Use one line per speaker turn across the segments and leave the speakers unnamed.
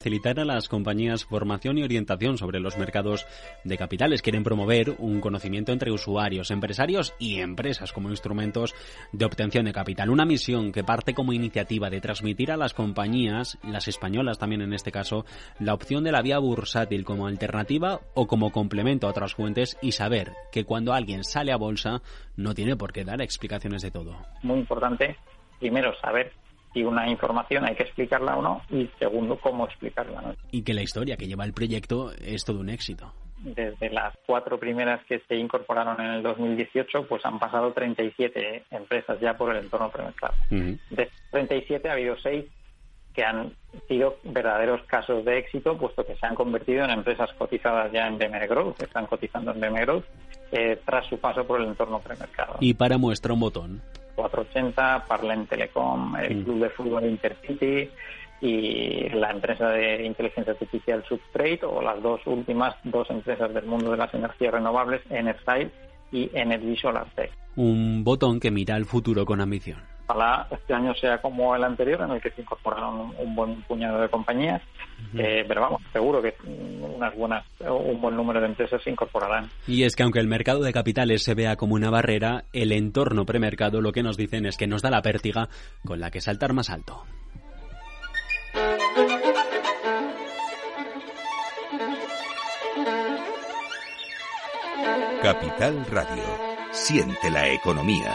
facilitar a las compañías formación y orientación sobre los mercados de capitales. Quieren promover un conocimiento entre usuarios, empresarios y empresas como instrumentos de obtención de capital. Una misión que parte como iniciativa de transmitir a las compañías, las españolas también en este caso, la opción de la vía bursátil como alternativa o como complemento a otras fuentes y saber que cuando alguien sale a bolsa no tiene por qué dar explicaciones de todo.
Muy importante, primero, saber si una información hay que explicarla o no y segundo cómo explicarla. ¿no?
Y que la historia que lleva el proyecto es todo un éxito.
Desde las cuatro primeras que se incorporaron en el 2018, pues han pasado 37 empresas ya por el entorno premercado. De 37 ha habido seis que han sido verdaderos casos de éxito, puesto que se han convertido en empresas cotizadas ya en BMR Growth, están cotizando en BMR Growth, eh, tras su paso por el entorno premercado.
Y para muestra un botón.
480, Parlen Telecom, el. Club de Fútbol Intercity y la empresa de inteligencia artificial Substrate o las dos últimas dos empresas del mundo de las energías renovables, Enerside y Energy Solar Tech.
Un botón que mira al futuro con ambición
ojalá este año sea como el anterior, en el que se incorporaron un, buen puñado de compañías, eh, pero vamos, seguro que unas buenas, un buen número de empresas se incorporarán.
Y es que aunque el mercado de capitales se vea como una barrera, el entorno premercado lo que nos dicen es que nos da la pértiga con la que saltar más alto.
Capital Radio. Siente la economía.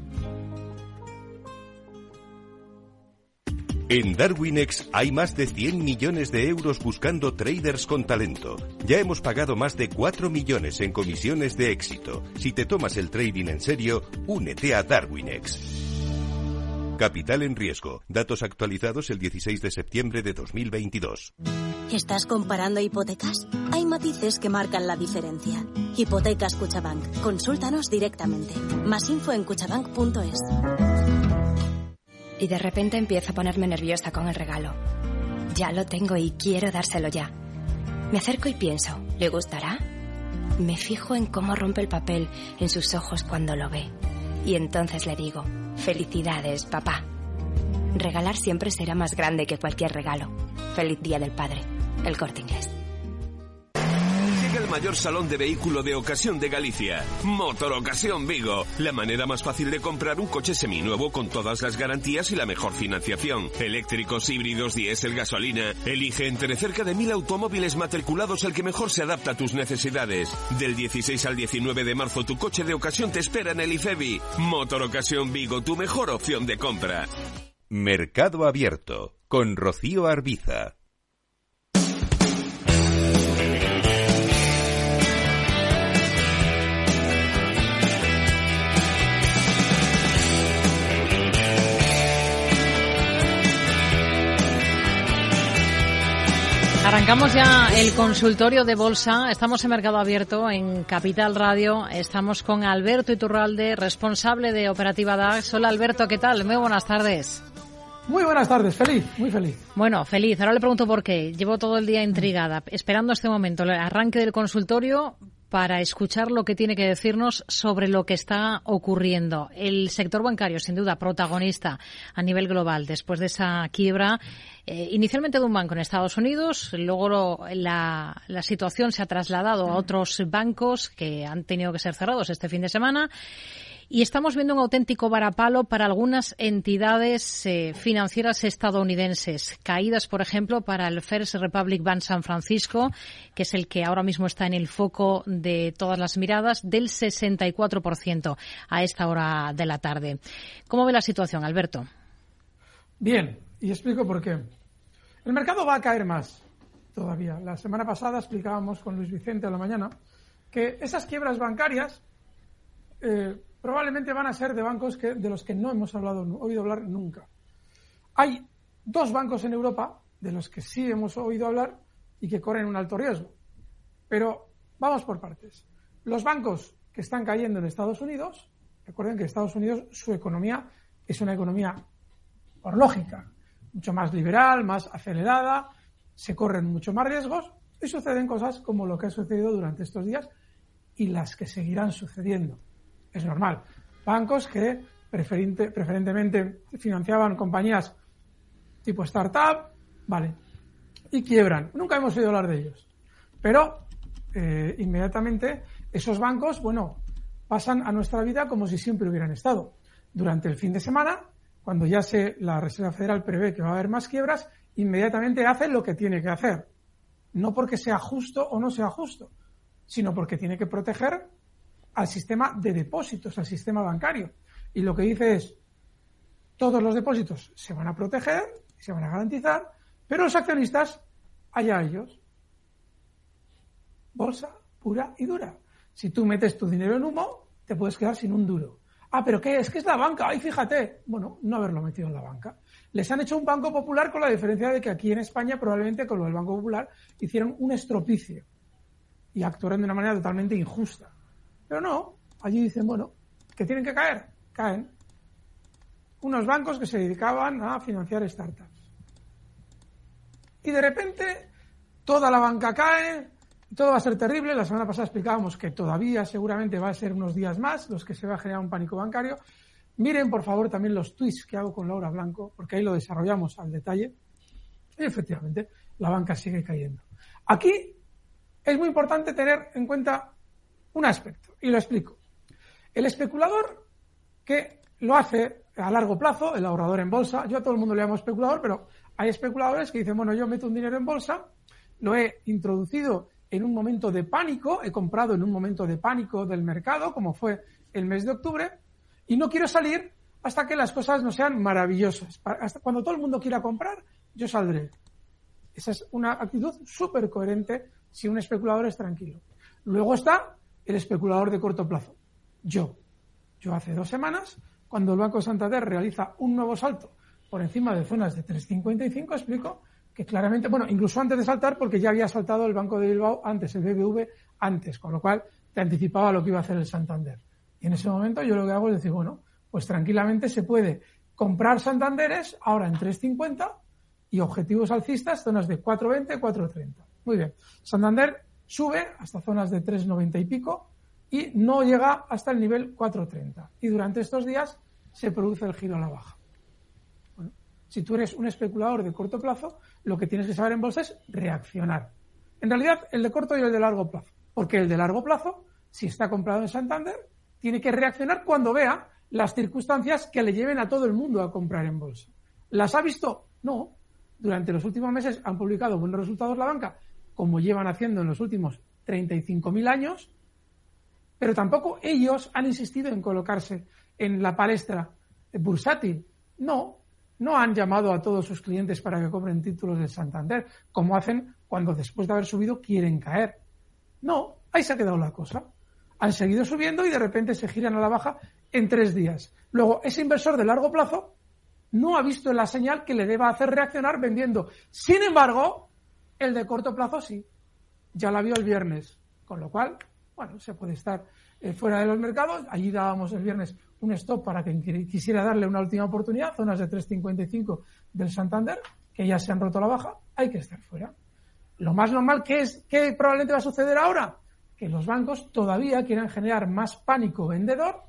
En Darwinex hay más de 100 millones de euros buscando traders con talento. Ya hemos pagado más de 4 millones en comisiones de éxito. Si te tomas el trading en serio, únete a Darwinex. Capital en riesgo. Datos actualizados el 16 de septiembre de 2022.
¿Estás comparando hipotecas? Hay matices que marcan la diferencia. Hipotecas Cuchabank. Consúltanos directamente. Más info en cuchabank.es
y de repente empiezo a ponerme nerviosa con el regalo. Ya lo tengo y quiero dárselo ya. Me acerco y pienso, ¿le gustará? Me fijo en cómo rompe el papel en sus ojos cuando lo ve. Y entonces le digo, felicidades, papá. Regalar siempre será más grande que cualquier regalo. Feliz Día del Padre. El corte inglés
el mayor salón de vehículo de ocasión de Galicia. Motor Ocasión Vigo. La manera más fácil de comprar un coche seminuevo con todas las garantías y la mejor financiación. Eléctricos, híbridos, diésel, gasolina. Elige entre cerca de mil automóviles matriculados el que mejor se adapta a tus necesidades. Del 16 al 19 de marzo tu coche de ocasión te espera en el IFEBI. Motor Ocasión Vigo, tu mejor opción de compra. Mercado Abierto con Rocío Arbiza.
Arrancamos ya el consultorio de bolsa. Estamos en Mercado Abierto en Capital Radio. Estamos con Alberto Iturralde, responsable de Operativa DAX. Hola Alberto, ¿qué tal? Muy buenas tardes.
Muy buenas tardes, feliz, muy feliz.
Bueno, feliz. Ahora le pregunto por qué. Llevo todo el día intrigada, esperando este momento, el arranque del consultorio para escuchar lo que tiene que decirnos sobre lo que está ocurriendo. El sector bancario, sin duda, protagonista a nivel global después de esa quiebra, eh, inicialmente de un banco en Estados Unidos, luego la, la situación se ha trasladado a otros bancos que han tenido que ser cerrados este fin de semana. Y estamos viendo un auténtico varapalo para algunas entidades eh, financieras estadounidenses. Caídas, por ejemplo, para el First Republic Bank San Francisco, que es el que ahora mismo está en el foco de todas las miradas, del 64% a esta hora de la tarde. ¿Cómo ve la situación, Alberto?
Bien, y explico por qué. El mercado va a caer más todavía. La semana pasada explicábamos con Luis Vicente a la mañana que esas quiebras bancarias eh, probablemente van a ser de bancos que, de los que no hemos hablado, oído hablar nunca. Hay dos bancos en Europa de los que sí hemos oído hablar y que corren un alto riesgo. Pero vamos por partes. Los bancos que están cayendo en Estados Unidos, recuerden que Estados Unidos su economía es una economía por lógica, mucho más liberal, más acelerada, se corren mucho más riesgos y suceden cosas como lo que ha sucedido durante estos días y las que seguirán sucediendo. Es normal. Bancos que preferentemente financiaban compañías tipo startup, vale, y quiebran. Nunca hemos oído hablar de ellos. Pero eh, inmediatamente esos bancos, bueno, pasan a nuestra vida como si siempre hubieran estado. Durante el fin de semana, cuando ya se, la Reserva Federal prevé que va a haber más quiebras, inmediatamente hace lo que tiene que hacer. No porque sea justo o no sea justo, sino porque tiene que proteger al sistema de depósitos, al sistema bancario. Y lo que dice es, todos los depósitos se van a proteger, se van a garantizar, pero los accionistas, allá ellos. Bolsa pura y dura. Si tú metes tu dinero en humo, te puedes quedar sin un duro. Ah, pero ¿qué? Es que es la banca. Ay, fíjate. Bueno, no haberlo metido en la banca. Les han hecho un Banco Popular con la diferencia de que aquí en España probablemente con lo del Banco Popular hicieron un estropicio y actuaron de una manera totalmente injusta. Pero no, allí dicen, bueno, que tienen que caer, caen. Unos bancos que se dedicaban a financiar startups y de repente toda la banca cae, todo va a ser terrible. La semana pasada explicábamos que todavía seguramente va a ser unos días más los que se va a generar un pánico bancario. Miren, por favor, también los tweets que hago con Laura Blanco, porque ahí lo desarrollamos al detalle. Y efectivamente, la banca sigue cayendo. Aquí es muy importante tener en cuenta un aspecto, y lo explico. El especulador que lo hace a largo plazo, el ahorrador en bolsa, yo a todo el mundo le llamo especulador, pero hay especuladores que dicen, bueno, yo meto un dinero en bolsa, lo he introducido en un momento de pánico, he comprado en un momento de pánico del mercado, como fue el mes de octubre, y no quiero salir hasta que las cosas no sean maravillosas. Hasta cuando todo el mundo quiera comprar, yo saldré. Esa es una actitud súper coherente si un especulador es tranquilo. Luego está el especulador de corto plazo. Yo. Yo hace dos semanas, cuando el Banco Santander realiza un nuevo salto por encima de zonas de 3.55, explico que claramente, bueno, incluso antes de saltar, porque ya había saltado el Banco de Bilbao antes, el BBV antes, con lo cual te anticipaba lo que iba a hacer el Santander. Y en ese momento yo lo que hago es decir, bueno, pues tranquilamente se puede comprar Santanderes ahora en 3.50 y objetivos alcistas, zonas de 4.20, 4.30. Muy bien. Santander sube hasta zonas de 3.90 y pico y no llega hasta el nivel 4.30. Y durante estos días se produce el giro a la baja. Si tú eres un especulador de corto plazo, lo que tienes que saber en bolsa es reaccionar. En realidad, el de corto y el de largo plazo. Porque el de largo plazo, si está comprado en Santander, tiene que reaccionar cuando vea las circunstancias que le lleven a todo el mundo a comprar en bolsa. ¿Las ha visto? No. Durante los últimos meses han publicado buenos resultados la banca, como llevan haciendo en los últimos 35.000 años, pero tampoco ellos han insistido en colocarse en la palestra bursátil. No, no han llamado a todos sus clientes para que compren títulos de Santander, como hacen cuando después de haber subido quieren caer. No, ahí se ha quedado la cosa. Han seguido subiendo y de repente se giran a la baja en tres días. Luego, ese inversor de largo plazo no ha visto la señal que le deba hacer reaccionar vendiendo. Sin embargo, el de corto plazo sí. Ya la vio el viernes. Con lo cual, bueno, se puede estar eh, fuera de los mercados. Allí dábamos el viernes un stop para quien quisiera darle una última oportunidad, zonas de 3.55 del Santander, que ya se han roto la baja, hay que estar fuera. Lo más normal que es, que probablemente va a suceder ahora, que los bancos todavía quieran generar más pánico vendedor.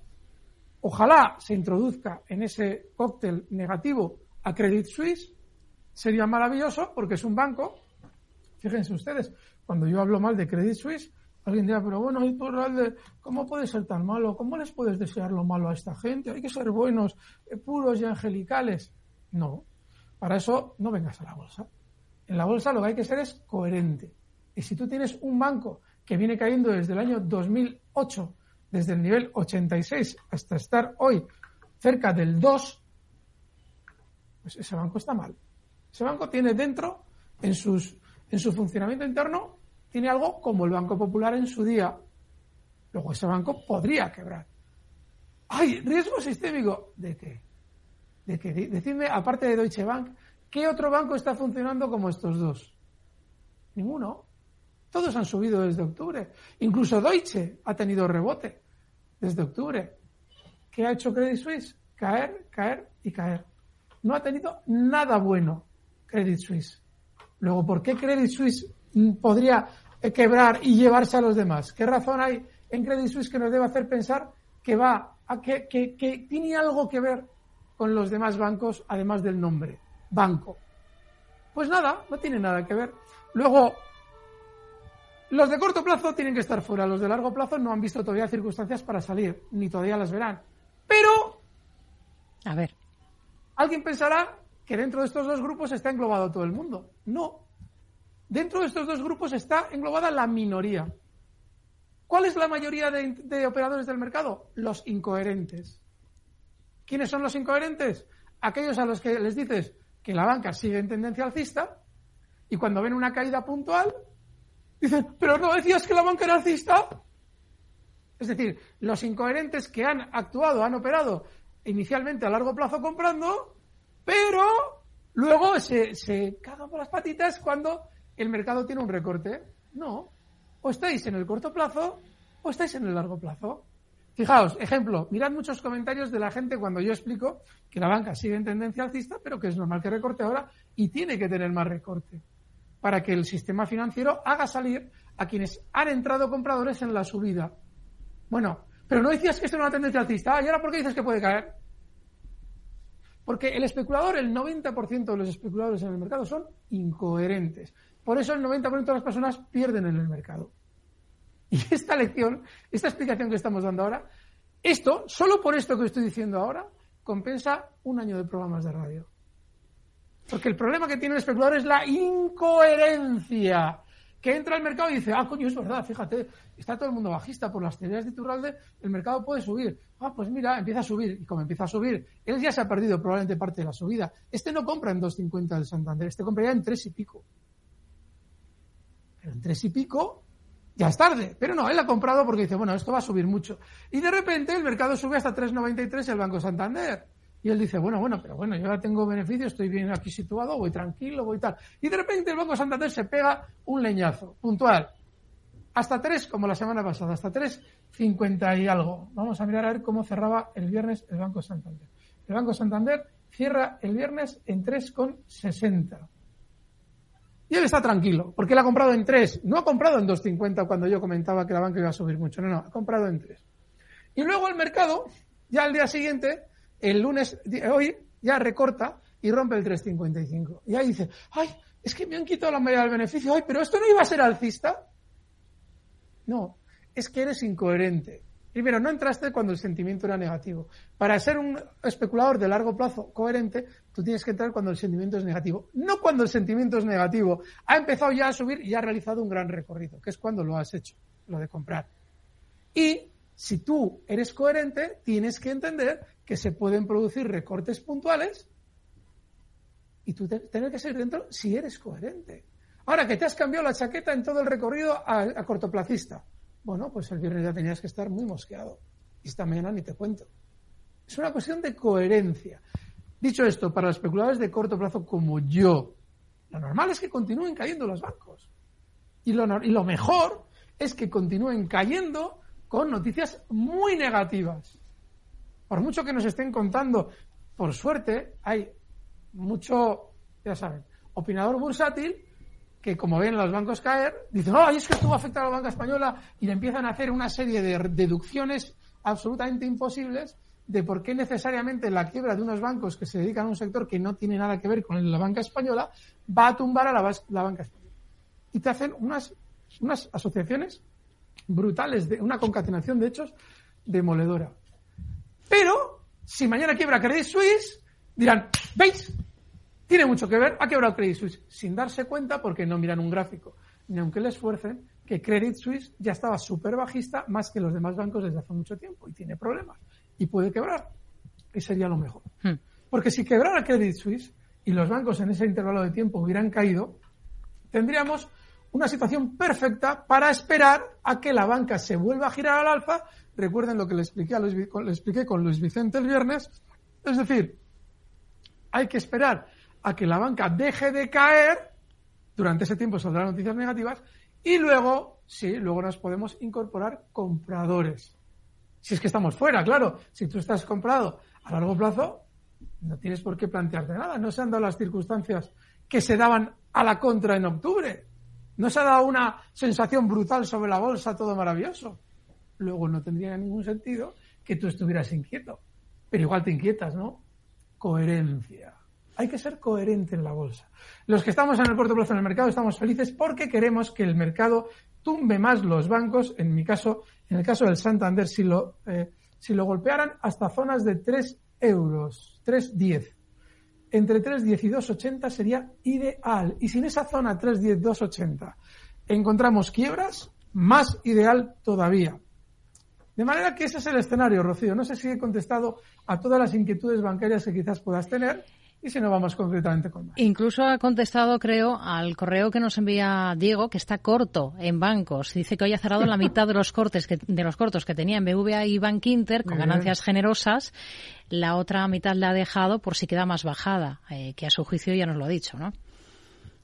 Ojalá se introduzca en ese cóctel negativo a Credit Suisse. Sería maravilloso porque es un banco. Fíjense ustedes, cuando yo hablo mal de Credit Suisse, Alguien dirá, pero bueno, ¿cómo puede ser tan malo? ¿Cómo les puedes desear lo malo a esta gente? Hay que ser buenos, eh, puros y angelicales. No, para eso no vengas a la bolsa. En la bolsa lo que hay que ser es coherente. Y si tú tienes un banco que viene cayendo desde el año 2008, desde el nivel 86 hasta estar hoy cerca del 2, pues ese banco está mal. Ese banco tiene dentro, en, sus, en su funcionamiento interno, tiene algo como el Banco Popular en su día. Luego ese banco podría quebrar. ¡Ay! ¿Riesgo sistémico? ¿De qué? ¿De qué? Decidme, aparte de Deutsche Bank, ¿Qué otro banco está funcionando como estos dos? Ninguno. Todos han subido desde octubre. Incluso Deutsche ha tenido rebote desde octubre. ¿Qué ha hecho Credit Suisse? Caer, caer y caer. No ha tenido nada bueno Credit Suisse. Luego, ¿por qué Credit Suisse podría quebrar y llevarse a los demás? ¿Qué razón hay en Credit Suisse que nos debe hacer pensar que va a que, que tiene algo que ver con los demás bancos, además del nombre, banco? Pues nada, no tiene nada que ver. Luego, los de corto plazo tienen que estar fuera, los de largo plazo no han visto todavía circunstancias para salir, ni todavía las verán. Pero,
a ver,
alguien pensará que dentro de estos dos grupos está englobado todo el mundo. No. Dentro de estos dos grupos está englobada la minoría. ¿Cuál es la mayoría de, de operadores del mercado? Los incoherentes. ¿Quiénes son los incoherentes? Aquellos a los que les dices que la banca sigue en tendencia alcista y cuando ven una caída puntual Dicen, pero no decías que la banca era alcista. Es decir, los incoherentes que han actuado, han operado inicialmente a largo plazo comprando, pero luego se, se cagan por las patitas cuando el mercado tiene un recorte. No. O estáis en el corto plazo o estáis en el largo plazo. Fijaos, ejemplo, mirad muchos comentarios de la gente cuando yo explico que la banca sigue en tendencia alcista, pero que es normal que recorte ahora y tiene que tener más recorte para que el sistema financiero haga salir a quienes han entrado compradores en la subida. Bueno, pero no decías que esto era una tendencia alcista. ¿Y ahora por qué dices que puede caer? Porque el especulador, el 90% de los especuladores en el mercado son incoherentes. Por eso el 90% de las personas pierden en el mercado. Y esta lección, esta explicación que estamos dando ahora, esto, solo por esto que estoy diciendo ahora, compensa un año de programas de radio. Porque el problema que tiene el especulador es la incoherencia. Que entra al mercado y dice, ah, coño, es verdad, fíjate, está todo el mundo bajista por las teorías de Turralde, el mercado puede subir. Ah, pues mira, empieza a subir. Y como empieza a subir, él ya se ha perdido probablemente parte de la subida. Este no compra en 2.50 del Santander, este compraría en 3 y pico. Pero en 3 y pico ya es tarde. Pero no, él ha comprado porque dice, bueno, esto va a subir mucho. Y de repente el mercado sube hasta 3.93 el Banco Santander. Y él dice, bueno, bueno, pero bueno, yo ya tengo beneficios, estoy bien aquí situado, voy tranquilo, voy tal. Y de repente el Banco Santander se pega un leñazo, puntual. Hasta tres, como la semana pasada, hasta tres, cincuenta y algo. Vamos a mirar a ver cómo cerraba el viernes el Banco Santander. El Banco Santander cierra el viernes en 3,60. Y él está tranquilo, porque él ha comprado en 3. No ha comprado en 2,50 cuando yo comentaba que la banca iba a subir mucho. No, no, ha comprado en 3. Y luego el mercado, ya al día siguiente, el lunes, hoy, ya recorta y rompe el 355. Y ahí dice, ay, es que me han quitado la mayoría del beneficio, ay, pero esto no iba a ser alcista. No, es que eres incoherente. Primero, no entraste cuando el sentimiento era negativo. Para ser un especulador de largo plazo coherente, tú tienes que entrar cuando el sentimiento es negativo. No cuando el sentimiento es negativo. Ha empezado ya a subir y ha realizado un gran recorrido, que es cuando lo has hecho, lo de comprar. Y si tú eres coherente, tienes que entender que se pueden producir recortes puntuales y tú tienes que ser dentro si eres coherente. Ahora que te has cambiado la chaqueta en todo el recorrido a, cortoplacista. Bueno, pues el viernes ya tenías que estar muy mosqueado. Y esta mañana ni te cuento. Es una cuestión de coherencia. Dicho esto, para los especuladores de corto plazo como yo, lo normal es que continúen cayendo los bancos. Y lo mejor es que continúen cayendo con noticias muy negativas. Por mucho que nos estén contando, por suerte, hay mucho, ya saben, opinador bursátil que como ven los bancos caer, dicen, oh, es que esto va a afectar a la banca española y le empiezan a hacer una serie de deducciones absolutamente imposibles de por qué necesariamente la quiebra de unos bancos que se dedican a un sector que no tiene nada que ver con la banca española va a tumbar a la, la banca española. Y te hacen unas, unas asociaciones brutales, de una concatenación de hechos demoledora. Pero, si mañana quiebra Credit Suisse, dirán, ¿veis? Tiene mucho que ver, ha quebrado Credit Suisse, sin darse cuenta porque no miran un gráfico, ni aunque le esfuercen, que Credit Suisse ya estaba súper bajista más que los demás bancos desde hace mucho tiempo y tiene problemas y puede quebrar, que sería lo mejor. Hmm. Porque si quebrara Credit Suisse y los bancos en ese intervalo de tiempo hubieran caído, tendríamos una situación perfecta para esperar a que la banca se vuelva a girar al alfa Recuerden lo que le expliqué, a Luis, le expliqué con Luis Vicente el viernes. Es decir, hay que esperar a que la banca deje de caer, durante ese tiempo saldrán noticias negativas, y luego, sí, luego nos podemos incorporar compradores. Si es que estamos fuera, claro. Si tú estás comprado a largo plazo, no tienes por qué plantearte nada. No se han dado las circunstancias que se daban a la contra en octubre. No se ha dado una sensación brutal sobre la bolsa, todo maravilloso. Luego no tendría ningún sentido que tú estuvieras inquieto. Pero igual te inquietas, ¿no? Coherencia. Hay que ser coherente en la bolsa. Los que estamos en el corto plazo en el mercado estamos felices porque queremos que el mercado tumbe más los bancos. En mi caso, en el caso del Santander, si lo, eh, si lo golpearan hasta zonas de 3 euros, 3,10. Entre 3,10 y 2,80 sería ideal. Y si en esa zona 3,10, 2,80 encontramos quiebras, más ideal todavía. De manera que ese es el escenario, Rocío. No sé si he contestado a todas las inquietudes bancarias que quizás puedas tener. Y si no, vamos concretamente con más.
Incluso ha contestado, creo, al correo que nos envía Diego, que está corto en bancos. Dice que hoy ha cerrado la mitad de los cortes que, de los cortos que tenía en BVA y Bank Inter con ganancias generosas. La otra mitad la ha dejado por si queda más bajada, eh, que a su juicio ya nos lo ha dicho, ¿no?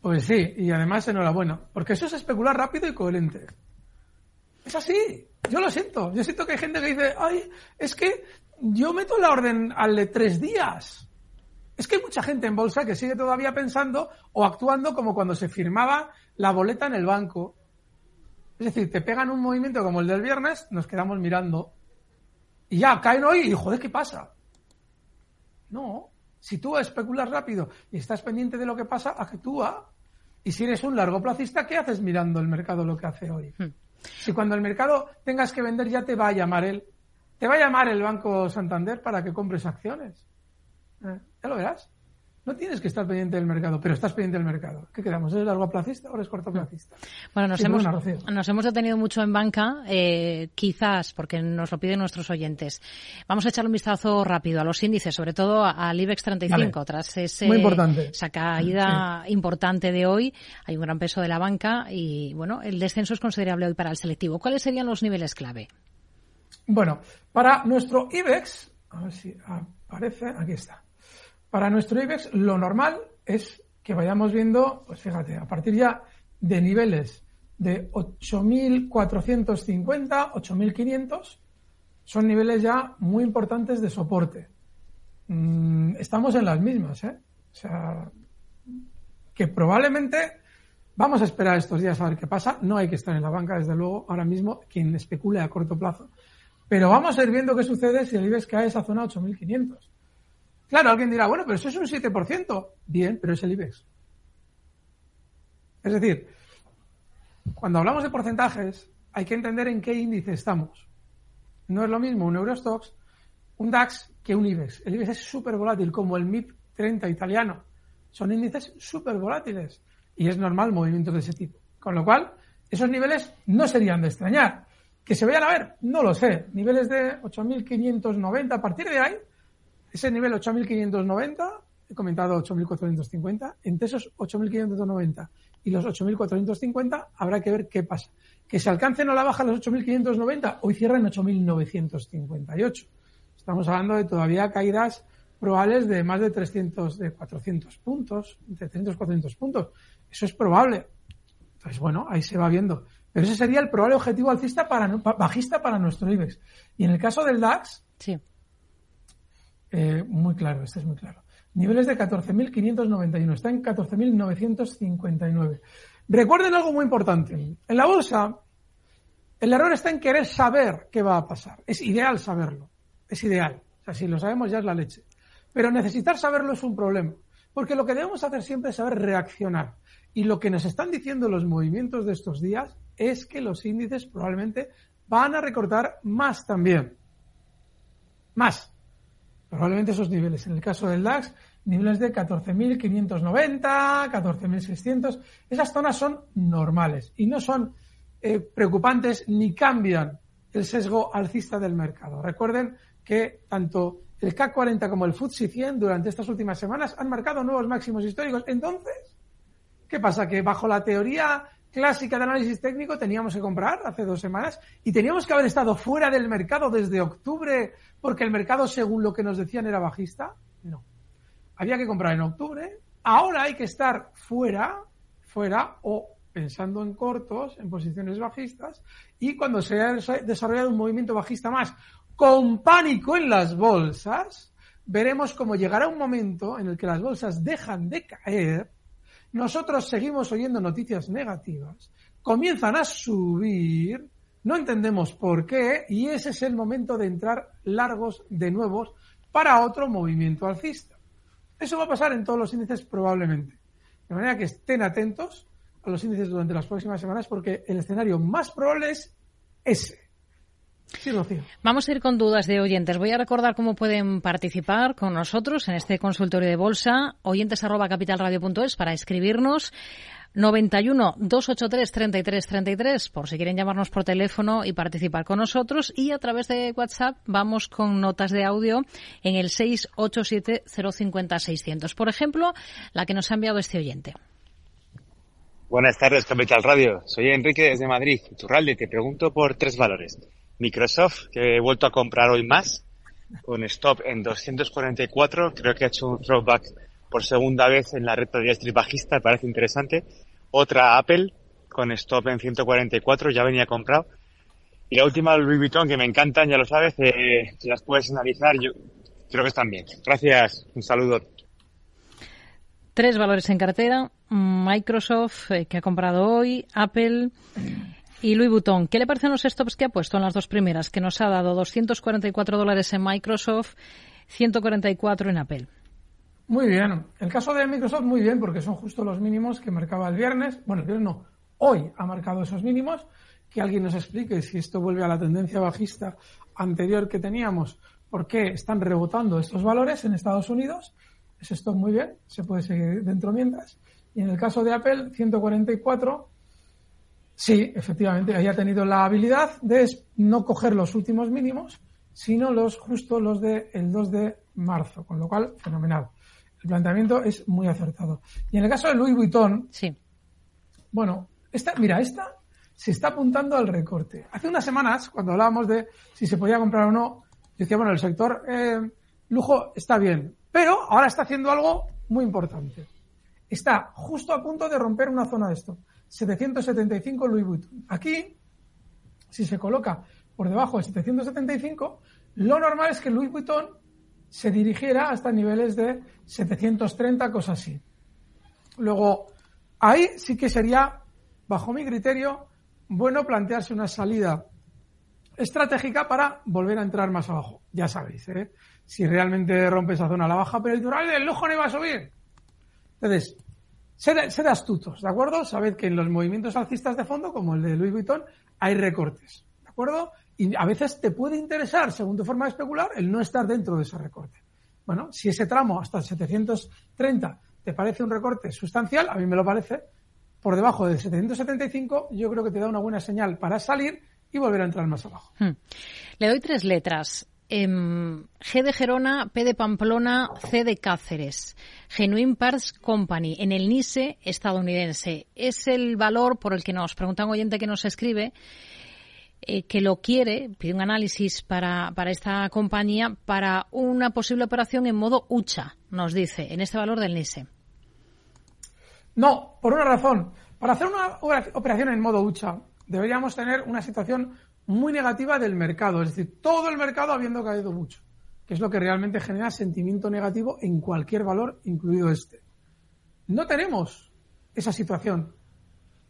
Pues sí, y además enhorabuena, porque eso es especular rápido y coherente. Es así. Yo lo siento. Yo siento que hay gente que dice, ay, es que yo meto la orden al de tres días. Es que hay mucha gente en bolsa que sigue todavía pensando o actuando como cuando se firmaba la boleta en el banco. Es decir, te pegan un movimiento como el del viernes, nos quedamos mirando. Y ya, caen hoy y joder, ¿qué pasa? No. Si tú especulas rápido y estás pendiente de lo que pasa, actúa. Y si eres un largo plazista, ¿qué haces mirando el mercado lo que hace hoy? Hmm. Si cuando el mercado tengas que vender ya te va a llamar él, te va a llamar el Banco Santander para que compres acciones. Eh, ya lo verás. No tienes que estar pendiente del mercado, pero estás pendiente del mercado. ¿Qué quedamos? ¿Es largo plazista o eres cortoplacista?
Bueno, nos, hemos, nos hemos detenido mucho en banca, eh, quizás porque nos lo piden nuestros oyentes. Vamos a echar un vistazo rápido a los índices, sobre todo al IBEX 35, tras ese, esa caída importante de hoy. Hay un gran peso de la banca y, bueno, el descenso es considerable hoy para el selectivo. ¿Cuáles serían los niveles clave?
Bueno, para nuestro IBEX, a ver si aparece, aquí está. Para nuestro IBEX, lo normal es que vayamos viendo, pues fíjate, a partir ya de niveles de 8.450, 8.500, son niveles ya muy importantes de soporte. Mm, estamos en las mismas, ¿eh? O sea, que probablemente vamos a esperar estos días a ver qué pasa. No hay que estar en la banca, desde luego, ahora mismo, quien especule a corto plazo. Pero vamos a ir viendo qué sucede si el IBEX cae esa zona 8.500. Claro, alguien dirá, bueno, pero eso es un 7%. Bien, pero es el IBEX. Es decir, cuando hablamos de porcentajes, hay que entender en qué índice estamos. No es lo mismo un Eurostox, un DAX que un IBEX. El IBEX es súper volátil, como el MIP 30 italiano. Son índices súper volátiles y es normal movimientos de ese tipo. Con lo cual, esos niveles no serían de extrañar. Que se vayan a ver, no lo sé. Niveles de 8.590, a partir de ahí, ese nivel 8.590, he comentado 8.450, entre esos 8.590 y los 8.450 habrá que ver qué pasa. Que se alcancen o la baja los 8.590, hoy cierran 8.958. Estamos hablando de todavía caídas probables de más de 300, de 400 puntos, entre 300 y 400 puntos. Eso es probable. Entonces, bueno, ahí se va viendo. Pero ese sería el probable objetivo alcista para, bajista para nuestro IBEX. Y en el caso del DAX,
sí.
Eh, muy claro, este es muy claro. Niveles de 14.591, está en 14.959. Recuerden algo muy importante. En la bolsa, el error está en querer saber qué va a pasar. Es ideal saberlo. Es ideal. O sea, si lo sabemos ya es la leche. Pero necesitar saberlo es un problema. Porque lo que debemos hacer siempre es saber reaccionar. Y lo que nos están diciendo los movimientos de estos días es que los índices probablemente van a recortar más también. Más. Probablemente esos niveles. En el caso del DAX, niveles de 14.590, 14.600. Esas zonas son normales y no son eh, preocupantes ni cambian el sesgo alcista del mercado. Recuerden que tanto el CAC 40 como el FTSE 100 durante estas últimas semanas han marcado nuevos máximos históricos. Entonces, ¿qué pasa? Que bajo la teoría clásica de análisis técnico teníamos que comprar hace dos semanas y teníamos que haber estado fuera del mercado desde octubre porque el mercado, según lo que nos decían, era bajista. No. Había que comprar en octubre, ahora hay que estar fuera, fuera o pensando en cortos, en posiciones bajistas, y cuando se ha desarrollado un movimiento bajista más con pánico en las bolsas, veremos cómo llegará un momento en el que las bolsas dejan de caer, nosotros seguimos oyendo noticias negativas, comienzan a subir, no entendemos por qué, y ese es el momento de entrar largos de nuevos para otro movimiento alcista. Eso va a pasar en todos los índices probablemente. De manera que estén atentos a los índices durante las próximas semanas porque el escenario más probable es ese. Sí, Rocío.
Vamos a ir con dudas de oyentes. Voy a recordar cómo pueden participar con nosotros en este consultorio de bolsa. Oyentes arroba capitalradio.es para escribirnos. 91 283 33 33 por si quieren llamarnos por teléfono y participar con nosotros y a través de WhatsApp vamos con notas de audio en el 687 050 600. Por ejemplo, la que nos ha enviado este oyente.
Buenas tardes, Capital Radio. Soy Enrique desde Madrid, Turralde. Te pregunto por tres valores. Microsoft, que he vuelto a comprar hoy más, con stop en 244. Creo que ha hecho un throwback por segunda vez en la red de bajista, parece interesante. Otra Apple, con stop en 144, ya venía comprado. Y la última Louis Vuitton, que me encantan, ya lo sabes, eh, si las puedes analizar, yo creo que están bien. Gracias, un saludo.
Tres valores en cartera. Microsoft, eh, que ha comprado hoy, Apple y Louis Vuitton. ¿Qué le parecen los stops que ha puesto en las dos primeras? Que nos ha dado 244 dólares en Microsoft, 144 en Apple.
Muy bien. El caso de Microsoft, muy bien, porque son justo los mínimos que marcaba el viernes. Bueno, el viernes no. Hoy ha marcado esos mínimos. Que alguien nos explique si esto vuelve a la tendencia bajista anterior que teníamos, por qué están rebotando estos valores en Estados Unidos es esto muy bien, se puede seguir dentro mientras. Y en el caso de Apple, 144, sí, efectivamente, haya tenido la habilidad de no coger los últimos mínimos, sino los justo los del el 2 de marzo, con lo cual, fenomenal. El planteamiento es muy acertado. Y en el caso de Louis Vuitton,
sí.
bueno, esta, mira, esta se está apuntando al recorte. Hace unas semanas, cuando hablábamos de si se podía comprar o no, decía, bueno, el sector eh, lujo está bien, pero ahora está haciendo algo muy importante. Está justo a punto de romper una zona de esto. 775 Louis Vuitton. Aquí, si se coloca por debajo de 775, lo normal es que Louis Vuitton se dirigiera hasta niveles de 730, cosas así. Luego, ahí sí que sería, bajo mi criterio, bueno plantearse una salida estratégica para volver a entrar más abajo. Ya sabéis, ¿eh? si realmente rompe esa zona la baja peritoral, el lujo no iba a subir. Entonces, sed, astutos, ¿de acuerdo? Sabed que en los movimientos alcistas de fondo, como el de Louis Vuitton, hay recortes, ¿de acuerdo? Y a veces te puede interesar, según tu forma de especular, el no estar dentro de ese recorte. Bueno, si ese tramo hasta 730 te parece un recorte sustancial, a mí me lo parece, por debajo de 775 yo creo que te da una buena señal para salir y volver a entrar más abajo. Hmm.
Le doy tres letras. Em, G de Gerona, P de Pamplona, C de Cáceres. Genuine Parts Company, en el NISE estadounidense. Es el valor por el que nos pregunta un oyente que nos escribe eh, que lo quiere, pide un análisis para, para esta compañía para una posible operación en modo UCHA, nos dice, en este valor del NISE.
No, por una razón. Para hacer una operación en modo UCHA deberíamos tener una situación muy negativa del mercado, es decir, todo el mercado habiendo caído mucho, que es lo que realmente genera sentimiento negativo en cualquier valor, incluido este. No tenemos esa situación.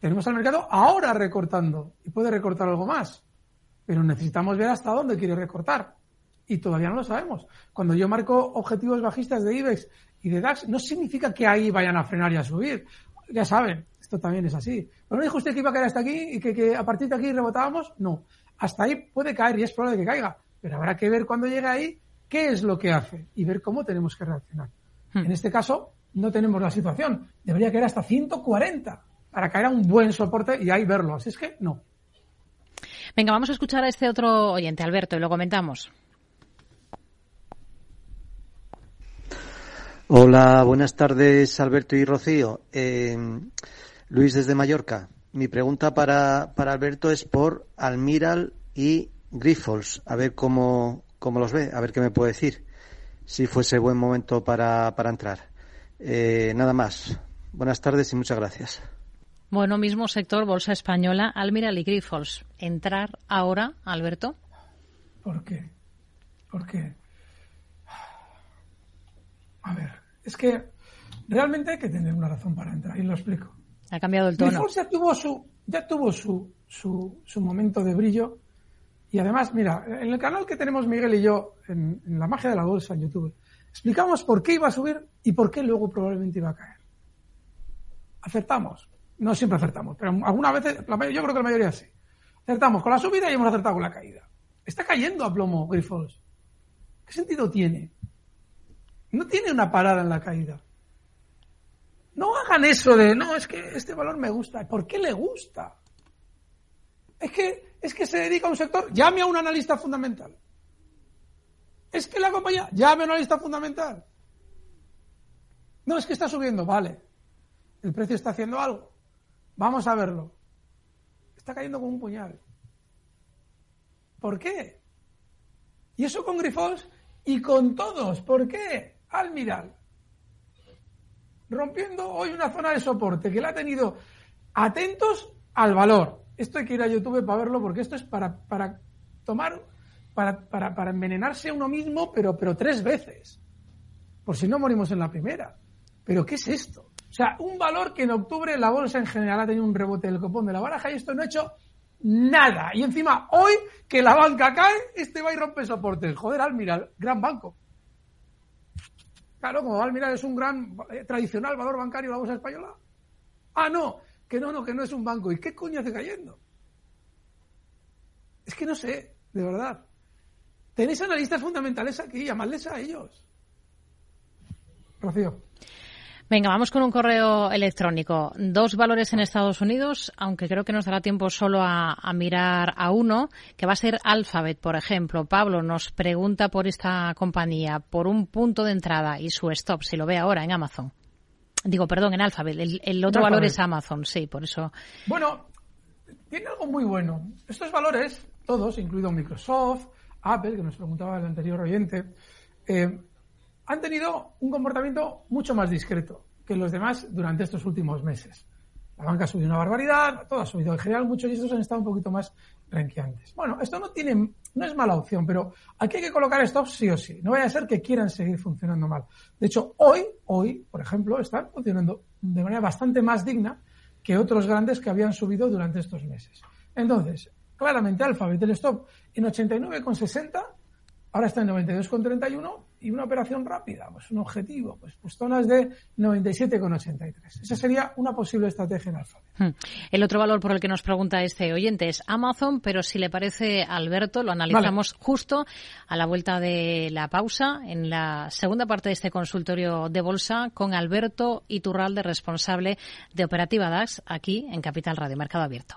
Tenemos al mercado ahora recortando y puede recortar algo más, pero necesitamos ver hasta dónde quiere recortar y todavía no lo sabemos. Cuando yo marco objetivos bajistas de IBEX y de DAX, no significa que ahí vayan a frenar y a subir. Ya saben, esto también es así. ¿Pero no dijo usted que iba a caer hasta aquí y que, que a partir de aquí rebotábamos? No hasta ahí puede caer y es probable que caiga, pero habrá que ver cuando llegue ahí qué es lo que hace y ver cómo tenemos que reaccionar. Hmm. En este caso, no tenemos la situación. Debería caer hasta 140 para caer a un buen soporte y ahí verlo. Así es que no.
Venga, vamos a escuchar a este otro oyente, Alberto, y lo comentamos.
Hola, buenas tardes, Alberto y Rocío. Eh, Luis desde Mallorca. Mi pregunta para, para Alberto es por Almiral y Grifols, a ver cómo, cómo los ve, a ver qué me puede decir, si fuese buen momento para, para entrar. Eh, nada más. Buenas tardes y muchas gracias.
Bueno, mismo sector, Bolsa Española, Almiral y Grifols. ¿Entrar ahora, Alberto?
¿Por qué? Porque, a ver, es que realmente hay que tener una razón para entrar y lo explico.
Ha cambiado el tono.
Grifols ya tuvo su, ya tuvo su, su, su momento de brillo y además, mira, en el canal que tenemos Miguel y yo, en, en la magia de la bolsa en YouTube, explicamos por qué iba a subir y por qué luego probablemente iba a caer. Acertamos. No siempre acertamos, pero algunas veces, yo creo que la mayoría sí. Acertamos con la subida y hemos acertado con la caída. Está cayendo a plomo Grifols. ¿Qué sentido tiene? No tiene una parada en la caída. No hagan eso de, no, es que este valor me gusta. ¿Por qué le gusta? Es que, es que se dedica a un sector, llame a un analista fundamental. Es que la compañía, llame a un analista fundamental. No, es que está subiendo, vale. El precio está haciendo algo. Vamos a verlo. Está cayendo como un puñal. ¿Por qué? Y eso con Grifols y con todos. ¿Por qué? Almiral. Rompiendo hoy una zona de soporte que la ha tenido atentos al valor. Esto hay que ir a YouTube para verlo porque esto es para, para tomar, para, para, para envenenarse a uno mismo, pero, pero tres veces. Por si no morimos en la primera. ¿Pero qué es esto? O sea, un valor que en octubre la bolsa en general ha tenido un rebote del copón de la baraja y esto no ha hecho nada. Y encima, hoy que la banca cae, este va y rompe soportes. Joder, Almiral, gran banco. Claro, como Almiral es un gran eh, tradicional valor bancario la bolsa española. Ah, no, que no, no, que no es un banco. ¿Y qué coño hace cayendo? Es que no sé, de verdad. Tenéis analistas fundamentales aquí, llamadles a ellos. Rocío.
Venga, vamos con un correo electrónico. Dos valores en Estados Unidos, aunque creo que nos dará tiempo solo a, a, mirar a uno, que va a ser Alphabet, por ejemplo. Pablo nos pregunta por esta compañía, por un punto de entrada y su stop, si lo ve ahora en Amazon. Digo, perdón, en Alphabet. El, el otro valor es Amazon, sí, por eso.
Bueno, tiene algo muy bueno. Estos valores, todos, incluido Microsoft, Apple, que nos preguntaba el anterior oyente, eh, han tenido un comportamiento mucho más discreto que los demás durante estos últimos meses. La banca ha subido una barbaridad, todo ha subido. En general, muchos y estos han estado un poquito más renqueantes. Bueno, esto no tiene, no es mala opción, pero aquí hay que colocar stops sí o sí. No vaya a ser que quieran seguir funcionando mal. De hecho, hoy, hoy, por ejemplo, están funcionando de manera bastante más digna que otros grandes que habían subido durante estos meses. Entonces, claramente Alphabet, el stop en 89,60 Ahora está en 92,31 y una operación rápida, pues un objetivo, pues, pues zonas de 97,83. Esa sería una posible estrategia en Alphabet.
Hmm. El otro valor por el que nos pregunta este oyente es Amazon, pero si le parece, Alberto, lo analizamos vale. justo a la vuelta de la pausa en la segunda parte de este consultorio de bolsa con Alberto Iturralde, responsable de Operativa DAX, aquí en Capital Radio Mercado Abierto.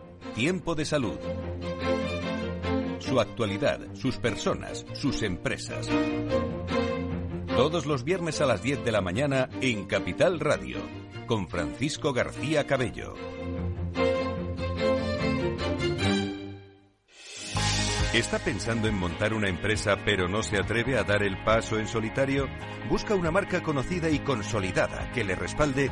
Tiempo de salud. Su actualidad, sus personas, sus empresas. Todos los viernes a las 10 de la mañana en Capital Radio, con Francisco García Cabello. ¿Está pensando en montar una empresa pero no se atreve a dar el paso en solitario? Busca una marca conocida y consolidada que le respalde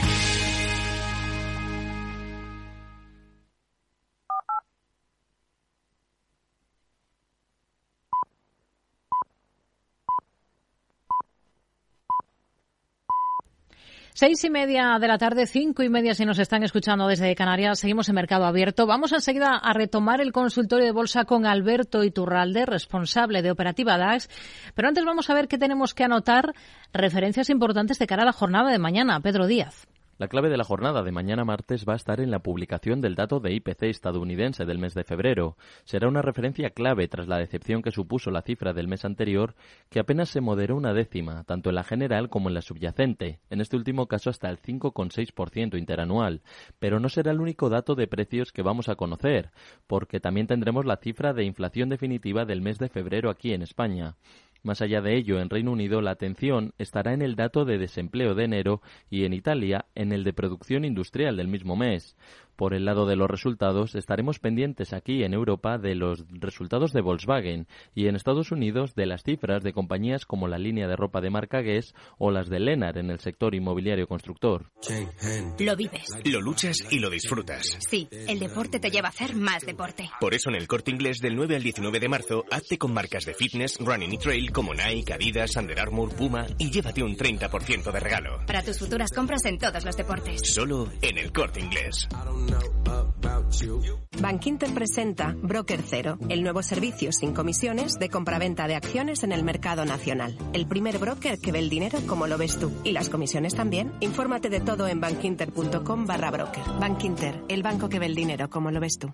Seis y media de la tarde, cinco y media si nos están escuchando desde Canarias. Seguimos en Mercado Abierto. Vamos enseguida a retomar el consultorio de bolsa con Alberto Iturralde, responsable de Operativa DAX. Pero antes vamos a ver qué tenemos que anotar, referencias importantes de cara a la jornada de mañana. Pedro Díaz.
La clave de la jornada de mañana martes va a estar en la publicación del dato de IPC estadounidense del mes de febrero. Será una referencia clave tras la decepción que supuso la cifra del mes anterior, que apenas se moderó una décima, tanto en la general como en la subyacente, en este último caso hasta el 5,6% interanual. Pero no será el único dato de precios que vamos a conocer, porque también tendremos la cifra de inflación definitiva del mes de febrero aquí en España. Más allá de ello, en Reino Unido la atención estará en el dato de desempleo de enero y en Italia en el de producción industrial del mismo mes. Por el lado de los resultados, estaremos pendientes aquí en Europa de los resultados de Volkswagen y en Estados Unidos de las cifras de compañías como la línea de ropa de marca Guess o las de Lenar en el sector inmobiliario constructor.
Lo vives.
Lo luchas y lo disfrutas.
Sí, el deporte te lleva a hacer más deporte.
Por eso en el corte inglés del 9 al 19 de marzo, hazte con marcas de fitness, running y trail como Nike, Adidas, Under Armour, Puma y llévate un 30% de regalo.
Para tus futuras compras en todos los deportes.
Solo en el corte inglés.
Bankinter presenta Broker Cero, el nuevo servicio sin comisiones de compraventa de acciones en el mercado nacional. El primer broker que ve el dinero como lo ves tú. Y las comisiones también. Infórmate de todo en bankinter.com barra broker. Bankinter, el banco que ve el dinero como lo ves tú.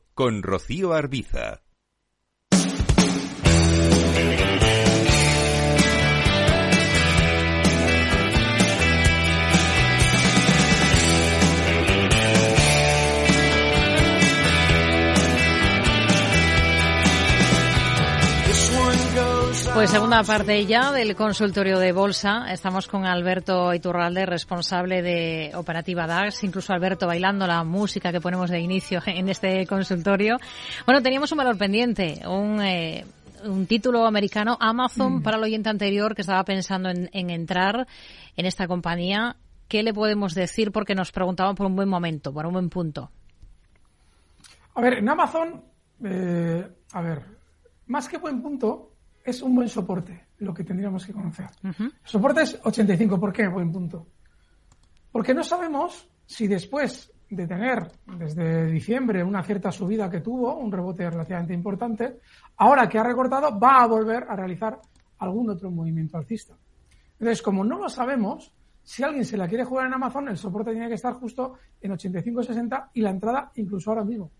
con Rocío Arbiza.
Pues segunda parte ya del consultorio de bolsa. Estamos con Alberto Iturralde, responsable de Operativa DAX, incluso Alberto bailando la música que ponemos de inicio en este consultorio. Bueno, teníamos un valor pendiente, un, eh, un título americano, Amazon, mm. para el oyente anterior que estaba pensando en, entrar en esta compañía. ¿Qué le podemos decir? Porque nos preguntaban por un buen momento, por un buen punto.
A ver, en Amazon, eh, a ver, más que buen punto, es un buen soporte, lo que tendríamos que conocer. El soporte es 85. ¿Por qué? Buen punto. Porque no sabemos si después de tener desde diciembre una cierta subida que tuvo, un rebote relativamente importante, ahora que ha recortado va a volver a realizar algún otro movimiento alcista. Entonces, como no lo sabemos, si alguien se la quiere jugar en Amazon, el soporte tiene que estar justo en 85-60 y la entrada incluso ahora mismo.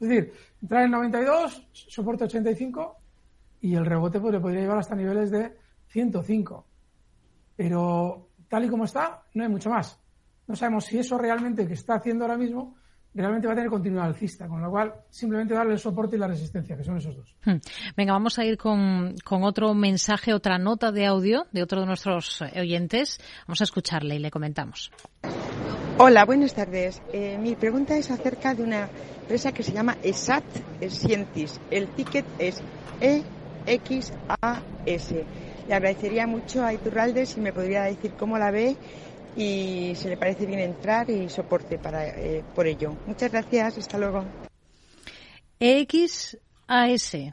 Es decir, entrar en 92, soporte 85 y el rebote pues, le podría llevar hasta niveles de 105. Pero tal y como está, no hay mucho más. No sabemos si eso realmente que está haciendo ahora mismo realmente va a tener continuidad alcista, con lo cual simplemente darle el soporte y la resistencia, que son esos dos. Hmm.
Venga, vamos a ir con, con otro mensaje, otra nota de audio de otro de nuestros oyentes. Vamos a escucharle y le comentamos.
Hola, buenas tardes. Eh, mi pregunta es acerca de una empresa que se llama ESAT Scientis. El ticket es E XAS. Le agradecería mucho a Iturralde si me podría decir cómo la ve y si le parece bien entrar y soporte para, eh, por ello. Muchas gracias, hasta luego.
XAS,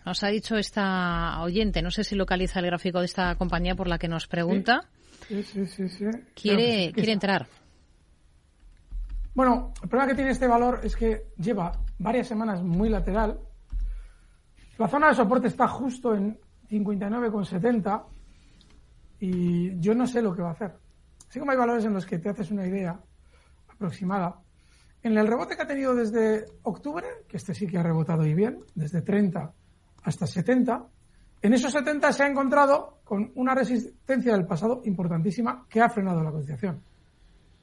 nos ha dicho esta oyente, no sé si localiza el gráfico de esta compañía por la que nos pregunta.
Sí, sí, sí. sí.
Quiere, quiere entrar.
Bueno, el problema que tiene este valor es que lleva varias semanas muy lateral, la zona de soporte está justo en 59,70 y yo no sé lo que va a hacer. Así como hay valores en los que te haces una idea aproximada. En el rebote que ha tenido desde octubre, que este sí que ha rebotado y bien, desde 30 hasta 70, en esos 70 se ha encontrado con una resistencia del pasado importantísima que ha frenado la cotización.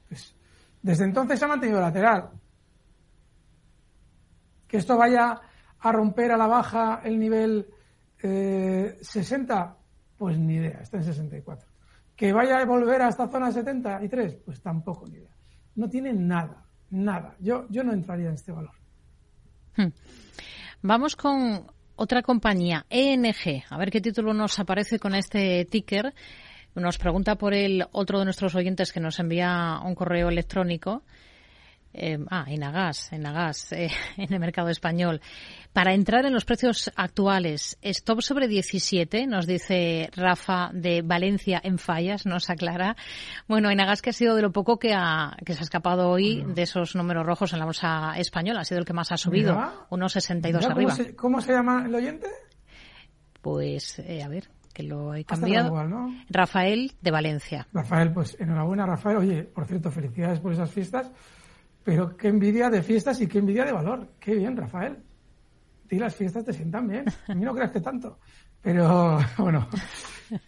Pues, desde entonces se ha mantenido lateral. Que esto vaya a romper a la baja el nivel 60? Eh, pues ni idea, está en 64. ¿Que vaya a volver a esta zona 73? Pues tampoco ni idea. No tiene nada, nada. Yo, yo no entraría en este valor.
Hmm. Vamos con otra compañía, ENG. A ver qué título nos aparece con este ticker. Nos pregunta por el otro de nuestros oyentes que nos envía un correo electrónico. Eh, ah, Enagas, Enagas, eh, en el mercado español. Para entrar en los precios actuales, stop sobre 17, nos dice Rafa de Valencia en Fallas, nos aclara. Bueno, Enagas que ha sido de lo poco que, ha, que se ha escapado hoy de esos números rojos en la bolsa española, ha sido el que más ha subido, unos 62 arriba.
¿cómo se, llama el oyente?
Pues, eh, a ver, que lo he cambiado. Rafael de Valencia.
Rafael, pues enhorabuena, Rafael. Oye, por cierto, felicidades por esas fiestas. Pero qué envidia de fiestas y qué envidia de valor. Qué bien, Rafael. Y las fiestas te sientan bien. A mí no creas que tanto. Pero, bueno.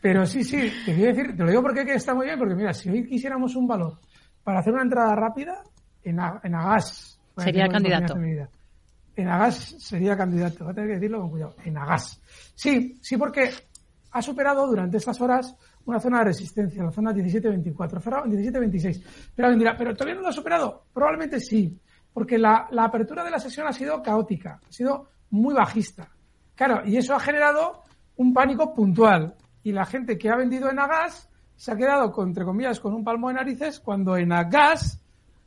Pero sí, sí, te quiero decir, te lo digo porque está muy bien, porque mira, si hoy quisiéramos un valor para hacer una entrada rápida, en, en Agas.
Sería candidato.
En Agas sería candidato. Voy a tener que decirlo con cuidado. En Agas. Sí, sí, porque ha superado durante estas horas una zona de resistencia, la zona 17-24, cerrado en 17-26. Pero alguien dirá, ¿pero todavía no lo ha superado? Probablemente sí, porque la, la, apertura de la sesión ha sido caótica, ha sido muy bajista. Claro, y eso ha generado un pánico puntual. Y la gente que ha vendido en Agas se ha quedado, con, entre comillas, con un palmo de narices cuando en Agas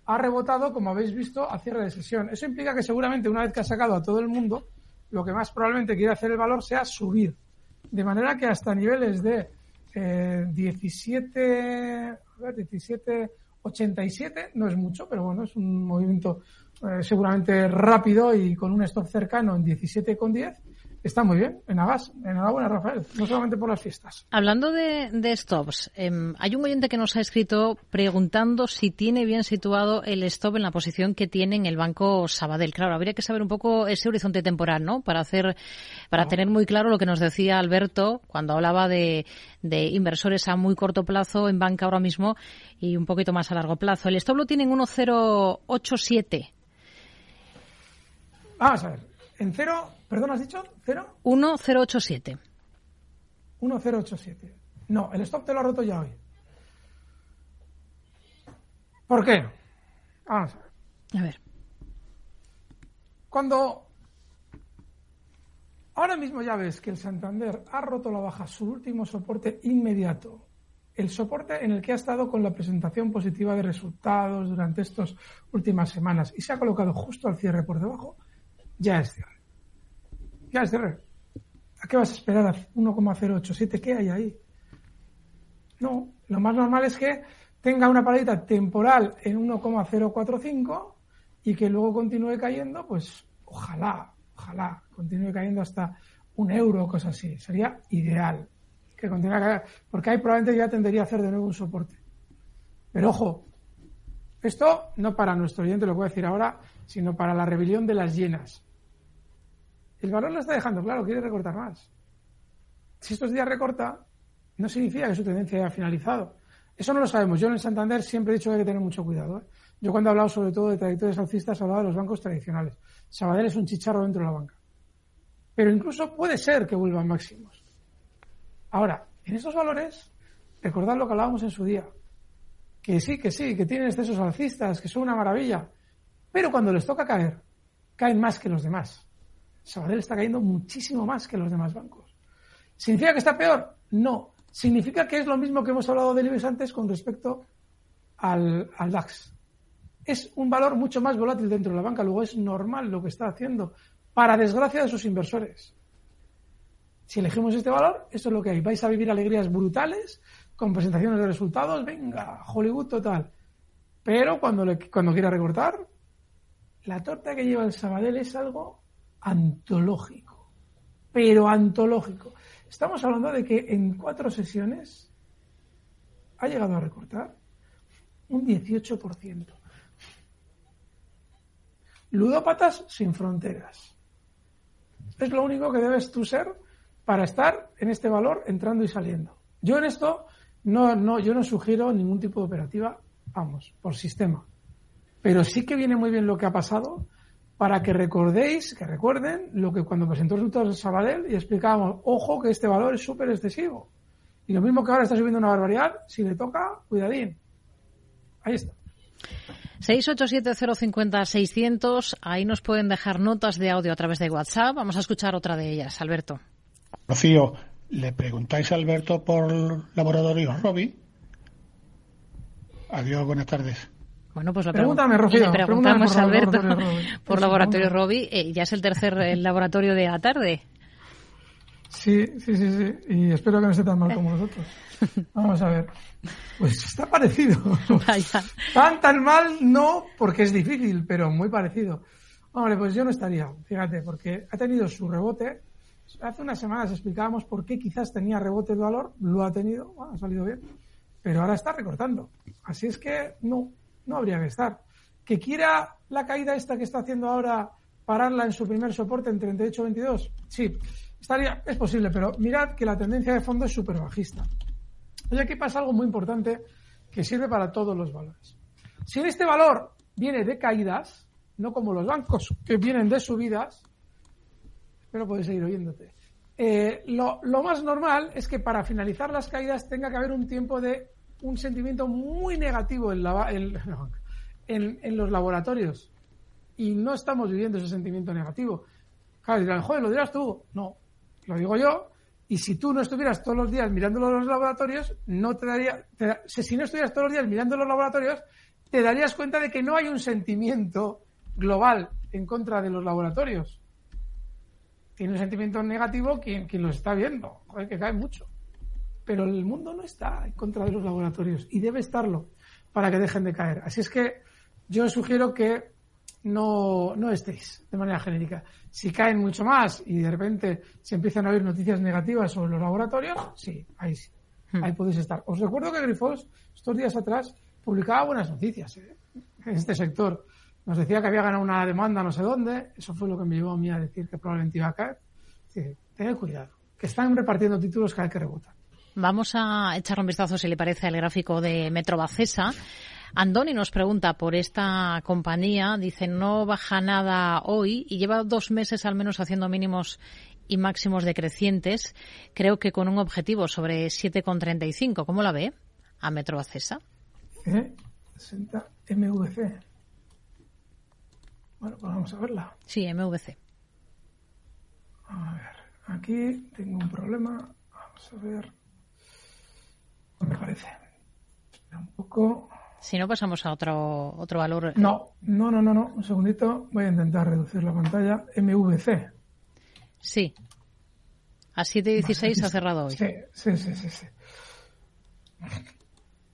ha rebotado, como habéis visto, a cierre de sesión. Eso implica que seguramente una vez que ha sacado a todo el mundo, lo que más probablemente quiere hacer el valor sea subir. De manera que hasta niveles de eh, 17, 17, 87, no es mucho, pero bueno, es un movimiento eh, seguramente rápido y con un stop cercano en 17,10 Está muy bien, en Agas. Enhorabuena, Rafael. No solamente por las fiestas.
Hablando de, stops, em, hay un oyente que nos ha escrito preguntando si tiene bien situado el stop en la posición que tiene en el banco Sabadell. Claro, habría que saber un poco ese horizonte temporal, ¿no? Para hacer, para tener muy claro lo que nos decía Alberto cuando hablaba de, de inversores a muy corto plazo en banca ahora mismo y un poquito más a largo plazo. El stop lo tiene en 1,087.
Vamos a ver. En cero, perdón, ¿has dicho? ¿Cero?
1087.
1087. No, el stop te lo ha roto ya hoy. ¿Por qué? Vamos a ver.
A ver.
Cuando ahora mismo ya ves que el Santander ha roto la baja, su último soporte inmediato, el soporte en el que ha estado con la presentación positiva de resultados durante estas últimas semanas y se ha colocado justo al cierre por debajo, ya es cierre. Ya es cierre. ¿A qué vas a esperar a 1,087? ¿Qué hay ahí? No, lo más normal es que tenga una paradita temporal en 1,045 y que luego continúe cayendo, pues ojalá, ojalá, continúe cayendo hasta un euro o cosas así. Sería ideal que continúe cayendo, porque ahí probablemente ya tendría a hacer de nuevo un soporte. Pero ojo, esto no para nuestro oyente, lo voy a decir ahora, sino para la rebelión de las llenas. El valor lo está dejando claro, quiere recortar más. Si estos días recorta, no significa que su tendencia haya finalizado. Eso no lo sabemos. Yo en el Santander siempre he dicho que hay que tener mucho cuidado. ¿eh? Yo cuando he hablado sobre todo de trayectorias alcistas he hablado de los bancos tradicionales. Sabadell es un chicharro dentro de la banca. Pero incluso puede ser que vuelvan máximos. Ahora, en estos valores, recordad lo que hablábamos en su día. Que sí, que sí, que tienen excesos alcistas, que son una maravilla. Pero cuando les toca caer, caen más que los demás. Sabadell está cayendo muchísimo más que los demás bancos. ¿Significa que está peor? No. Significa que es lo mismo que hemos hablado de IBEX antes con respecto al, al DAX. Es un valor mucho más volátil dentro de la banca. Luego es normal lo que está haciendo, para desgracia de sus inversores. Si elegimos este valor, esto es lo que hay. Vais a vivir alegrías brutales con presentaciones de resultados. Venga, Hollywood total. Pero cuando, le, cuando quiera recortar, la torta que lleva el Sabadell es algo antológico, pero antológico. Estamos hablando de que en cuatro sesiones ha llegado a recortar un 18%. Ludópatas sin fronteras. Es lo único que debes tú ser para estar en este valor entrando y saliendo. Yo en esto no, no, yo no sugiero ningún tipo de operativa, vamos, por sistema. Pero sí que viene muy bien lo que ha pasado para que recordéis, que recuerden lo que cuando presentó resultados de Sabadell y explicábamos, ojo que este valor es súper excesivo. Y lo mismo que ahora está subiendo una barbaridad, si le toca, cuidadín. Ahí está.
687-050-600. Ahí nos pueden dejar notas de audio a través de WhatsApp. Vamos a escuchar otra de ellas. Alberto.
Rocío, ¿le preguntáis a Alberto por Laboratorio Robi? Adiós, buenas tardes.
Bueno, pues la
Pregúntame, Rocío,
le preguntamos a Alberto
Laboratorio
por Laboratorio Robi. Eh, ya es el tercer laboratorio de la tarde.
Sí, sí, sí, sí. Y espero que no esté tan mal como nosotros. Vamos a ver. Pues está parecido. Tan, tan mal no, porque es difícil, pero muy parecido. Hombre, pues yo no estaría, fíjate, porque ha tenido su rebote. Hace unas semanas explicábamos por qué quizás tenía rebote de valor, lo ha tenido, bueno, ha salido bien, pero ahora está recortando. Así es que no, no habría que estar. Que quiera la caída esta que está haciendo ahora pararla en su primer soporte en 38.22, sí, estaría, es posible, pero mirad que la tendencia de fondo es súper bajista. Y aquí pasa algo muy importante que sirve para todos los valores. Si este valor viene de caídas, no como los bancos que vienen de subidas, pero puedes seguir oyéndote. Eh, lo, más normal es que para finalizar las caídas tenga que haber un tiempo de un sentimiento muy negativo en, la, en, los laboratorios. Y no estamos viviendo ese sentimiento negativo. Claro, dirán, joder, lo dirás tú. No, lo digo yo y si tú no estuvieras todos los días mirando los laboratorios, no te daría, si no estuvieras todos los días mirando los laboratorios, te darías cuenta de que no hay un sentimiento global en contra de los laboratorios. Tiene un sentimiento negativo quien, quien lo está viendo, joder, que cae mucho. Pero el mundo no está en contra de los laboratorios y debe estarlo para que dejen de caer. Así es que yo sugiero que no, no estéis de manera genérica. Si caen mucho más y de repente se empiezan a oír noticias negativas sobre los laboratorios, sí, ahí sí, hmm. ahí podéis estar. Os recuerdo que Grifols estos días atrás publicaba buenas noticias ¿eh? en este sector. Nos decía que había ganado una demanda no sé dónde, eso fue lo que me llevó a mí a decir que probablemente iba a caer. Sí, tened cuidado, que están repartiendo títulos cada vez que rebotan.
Vamos a echar un vistazo, si le parece, al gráfico de Metrobacesa. Andoni nos pregunta por esta compañía, dice no baja nada hoy y lleva dos meses al menos haciendo mínimos y máximos decrecientes, creo que con un objetivo sobre 7,35. ¿Cómo la ve a Metro Acesa?
¿Eh? 60 MVC. Bueno, pues vamos a verla.
Sí, MVC.
A ver, aquí tengo un problema. Vamos a ver. Me parece? Un poco.
Si no, pasamos a otro, otro valor.
No, no, no, no, no. Un segundito. Voy a intentar reducir la pantalla. MVC.
Sí. A 7.16 ha cerrado hoy.
Sí, sí, sí, sí, sí.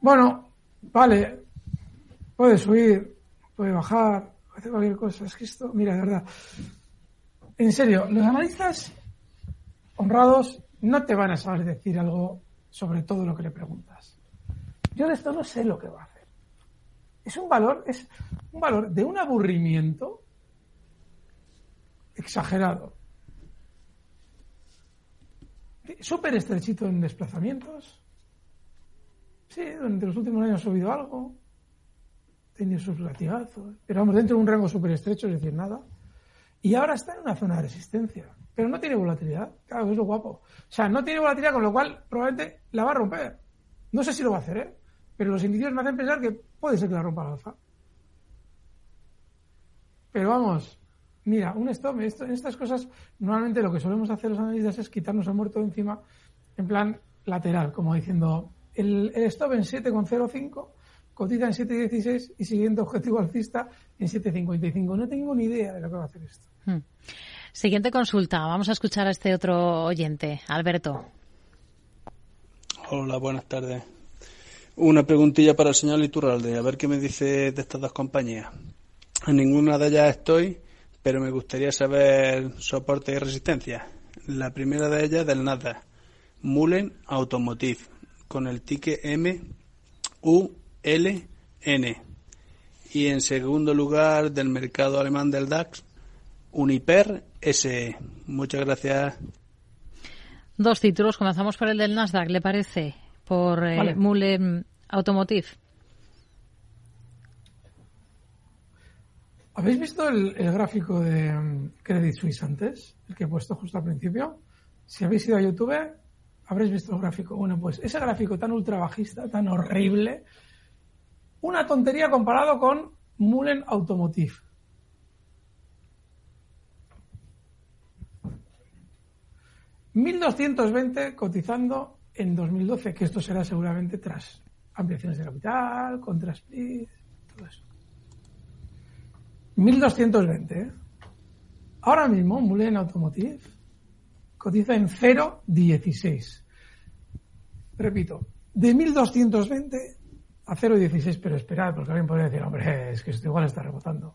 Bueno, vale. Puede subir, puede bajar, puede hacer cualquier cosa. Es que esto, mira, de verdad. En serio, los analistas honrados no te van a saber decir algo sobre todo lo que le preguntas. Yo de esto no sé lo que va a hacer es un valor, es un valor de un aburrimiento exagerado. Súper estrechito en desplazamientos. Sí, durante los últimos años ha subido algo. Tiene sus latigazos. Pero vamos, dentro de un rango súper estrecho, es decir, nada. Y ahora está en una zona de resistencia. Pero no tiene volatilidad. Claro, es lo guapo. O sea, no tiene volatilidad, con lo cual probablemente la va a romper. No sé si lo va a hacer, ¿eh? Pero los indicios me hacen pensar que puede ser que la rompa la alza. Pero vamos, mira, un stop, en estas cosas, normalmente lo que solemos hacer los analistas es quitarnos el muerto de encima en plan lateral, como diciendo, el, stop en 7,05, cotiza en 7,16 y siguiente objetivo alcista en 7,55. No tengo ni idea de lo que va a hacer esto. Hmm.
Siguiente consulta. Vamos a escuchar a este otro oyente, Alberto.
Hola, buenas tardes. Una preguntilla para el señor Liturralde, a ver qué me dice de estas dos compañías. En ninguna de ellas estoy, pero me gustaría saber soporte y resistencia. La primera de ellas del nada, Mullen Automotive, con el ticket M U L N. Y en segundo lugar del mercado alemán del DAX, Uniper SE. Muchas gracias.
Dos títulos, comenzamos por el del Nasdaq, ¿le parece? por eh, Mullen Automotive.
¿Habéis visto el, gráfico de mm, Credit Suisse antes? El que he puesto justo al principio. Si habéis ido a YouTube, habréis visto el gráfico. Bueno, pues ese gráfico tan ultra bajista, tan horrible, una tontería comparado con Mullen Automotive. ¿1.220 cotizando en 2012, que esto será seguramente tras ampliaciones de capital, contra split, todo eso. 1.220. ¿eh? Ahora mismo, Mullen Automotive cotiza en 0,16. Repito, de 1.220 a 0,16, pero esperad, porque alguien podría decir, hombre, es que esto igual está rebotando.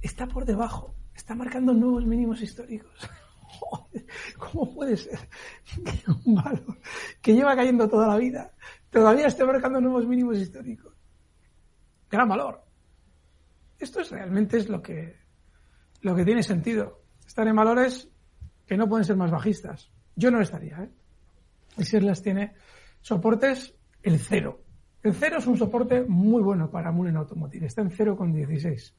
Está por debajo, está marcando nuevos mínimos históricos. ¿Cómo puede ser que un valor que lleva cayendo toda la vida todavía esté marcando nuevos mínimos históricos? Gran valor. Esto es realmente es lo que, lo que tiene sentido. Estar en valores que no pueden ser más bajistas. Yo no estaría, ¿eh? Y si las tiene soportes, el cero. El cero es un soporte muy bueno para Mullen Automotive. Está en 0,16.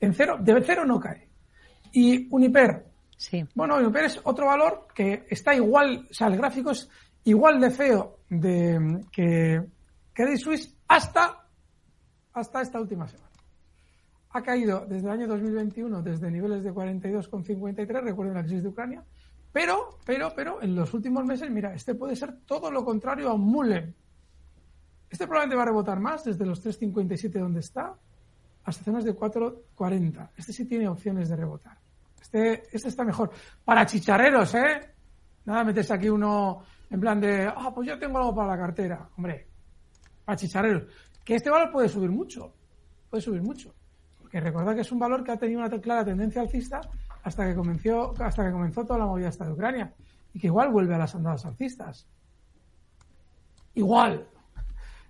En cero, de cero no cae. Y Uniper.
Sí.
Bueno, Uniper es otro valor que está igual, o sea, el gráfico es igual de feo de, que Credit Suisse hasta, hasta esta última semana. Ha caído desde el año 2021 desde niveles de 42,53, recuerden la crisis de Ucrania, pero, pero, pero, en los últimos meses, mira, este puede ser todo lo contrario a Mullen. Este probablemente va a rebotar más desde los 3.57 donde está hasta zonas de 4.40. Este sí tiene opciones de rebotar. Este, este está mejor. Para chicharreros, ¿eh? Nada, metes aquí uno en plan de, ah, pues yo tengo algo para la cartera. Hombre, para chicharreros. Que este valor puede subir mucho. Puede subir mucho. Porque recuerda que es un valor que ha tenido una clara tendencia alcista hasta que comenzó, hasta que comenzó toda la movida esta de Ucrania. Y que igual vuelve a las andadas alcistas. Igual.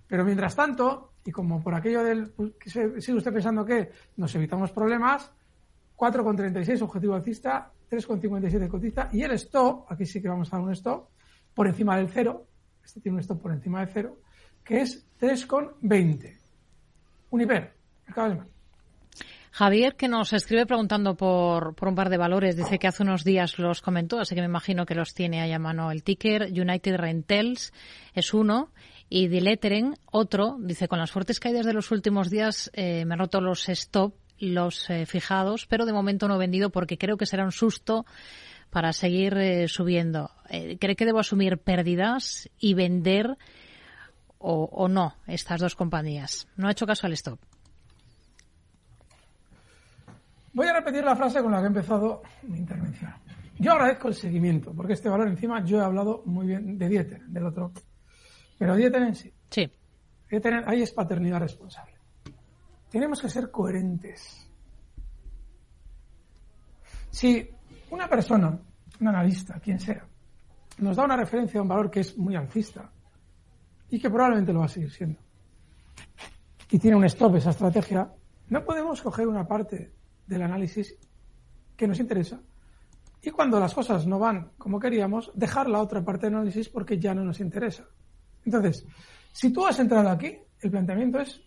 Pero mientras tanto, y como por aquello del, pues, sigue usted pensando que nos evitamos problemas, 4,36 objetivo alcista, 3,57 cotista y el stop, aquí sí que vamos a dar un stop, por encima del cero, este tiene un stop por encima del cero, que es 3,20. Uniper, mercado alemán.
Javier, que nos escribe preguntando por, por un par de valores, dice que hace unos días los comentó, así que me imagino que los tiene ahí a mano el ticker. United Rentals es uno y Dileteren otro. Dice, con las fuertes caídas de los últimos días eh, me han roto los stop, los eh, fijados, pero de momento no he vendido porque creo que será un susto para seguir eh, subiendo. ¿Cree que debo asumir pérdidas y vender o, o no estas dos compañías? No ha hecho caso al stop.
Voy a repetir la frase con la que he empezado mi intervención. Yo agradezco el seguimiento, porque este valor encima yo he hablado muy bien de Dieter, del otro. Pero Dieter en sí.
Sí.
Dieter, ahí es paternidad responsable. Tenemos que ser coherentes. Si una persona, un analista, quien sea, nos da una referencia a un valor que es muy alcista y que probablemente lo va a seguir siendo, y tiene un stop esa estrategia, no podemos coger una parte del análisis que nos interesa y cuando las cosas no van como queríamos, dejar la otra parte del análisis porque ya no nos interesa. Entonces, si tú has entrado aquí, el planteamiento es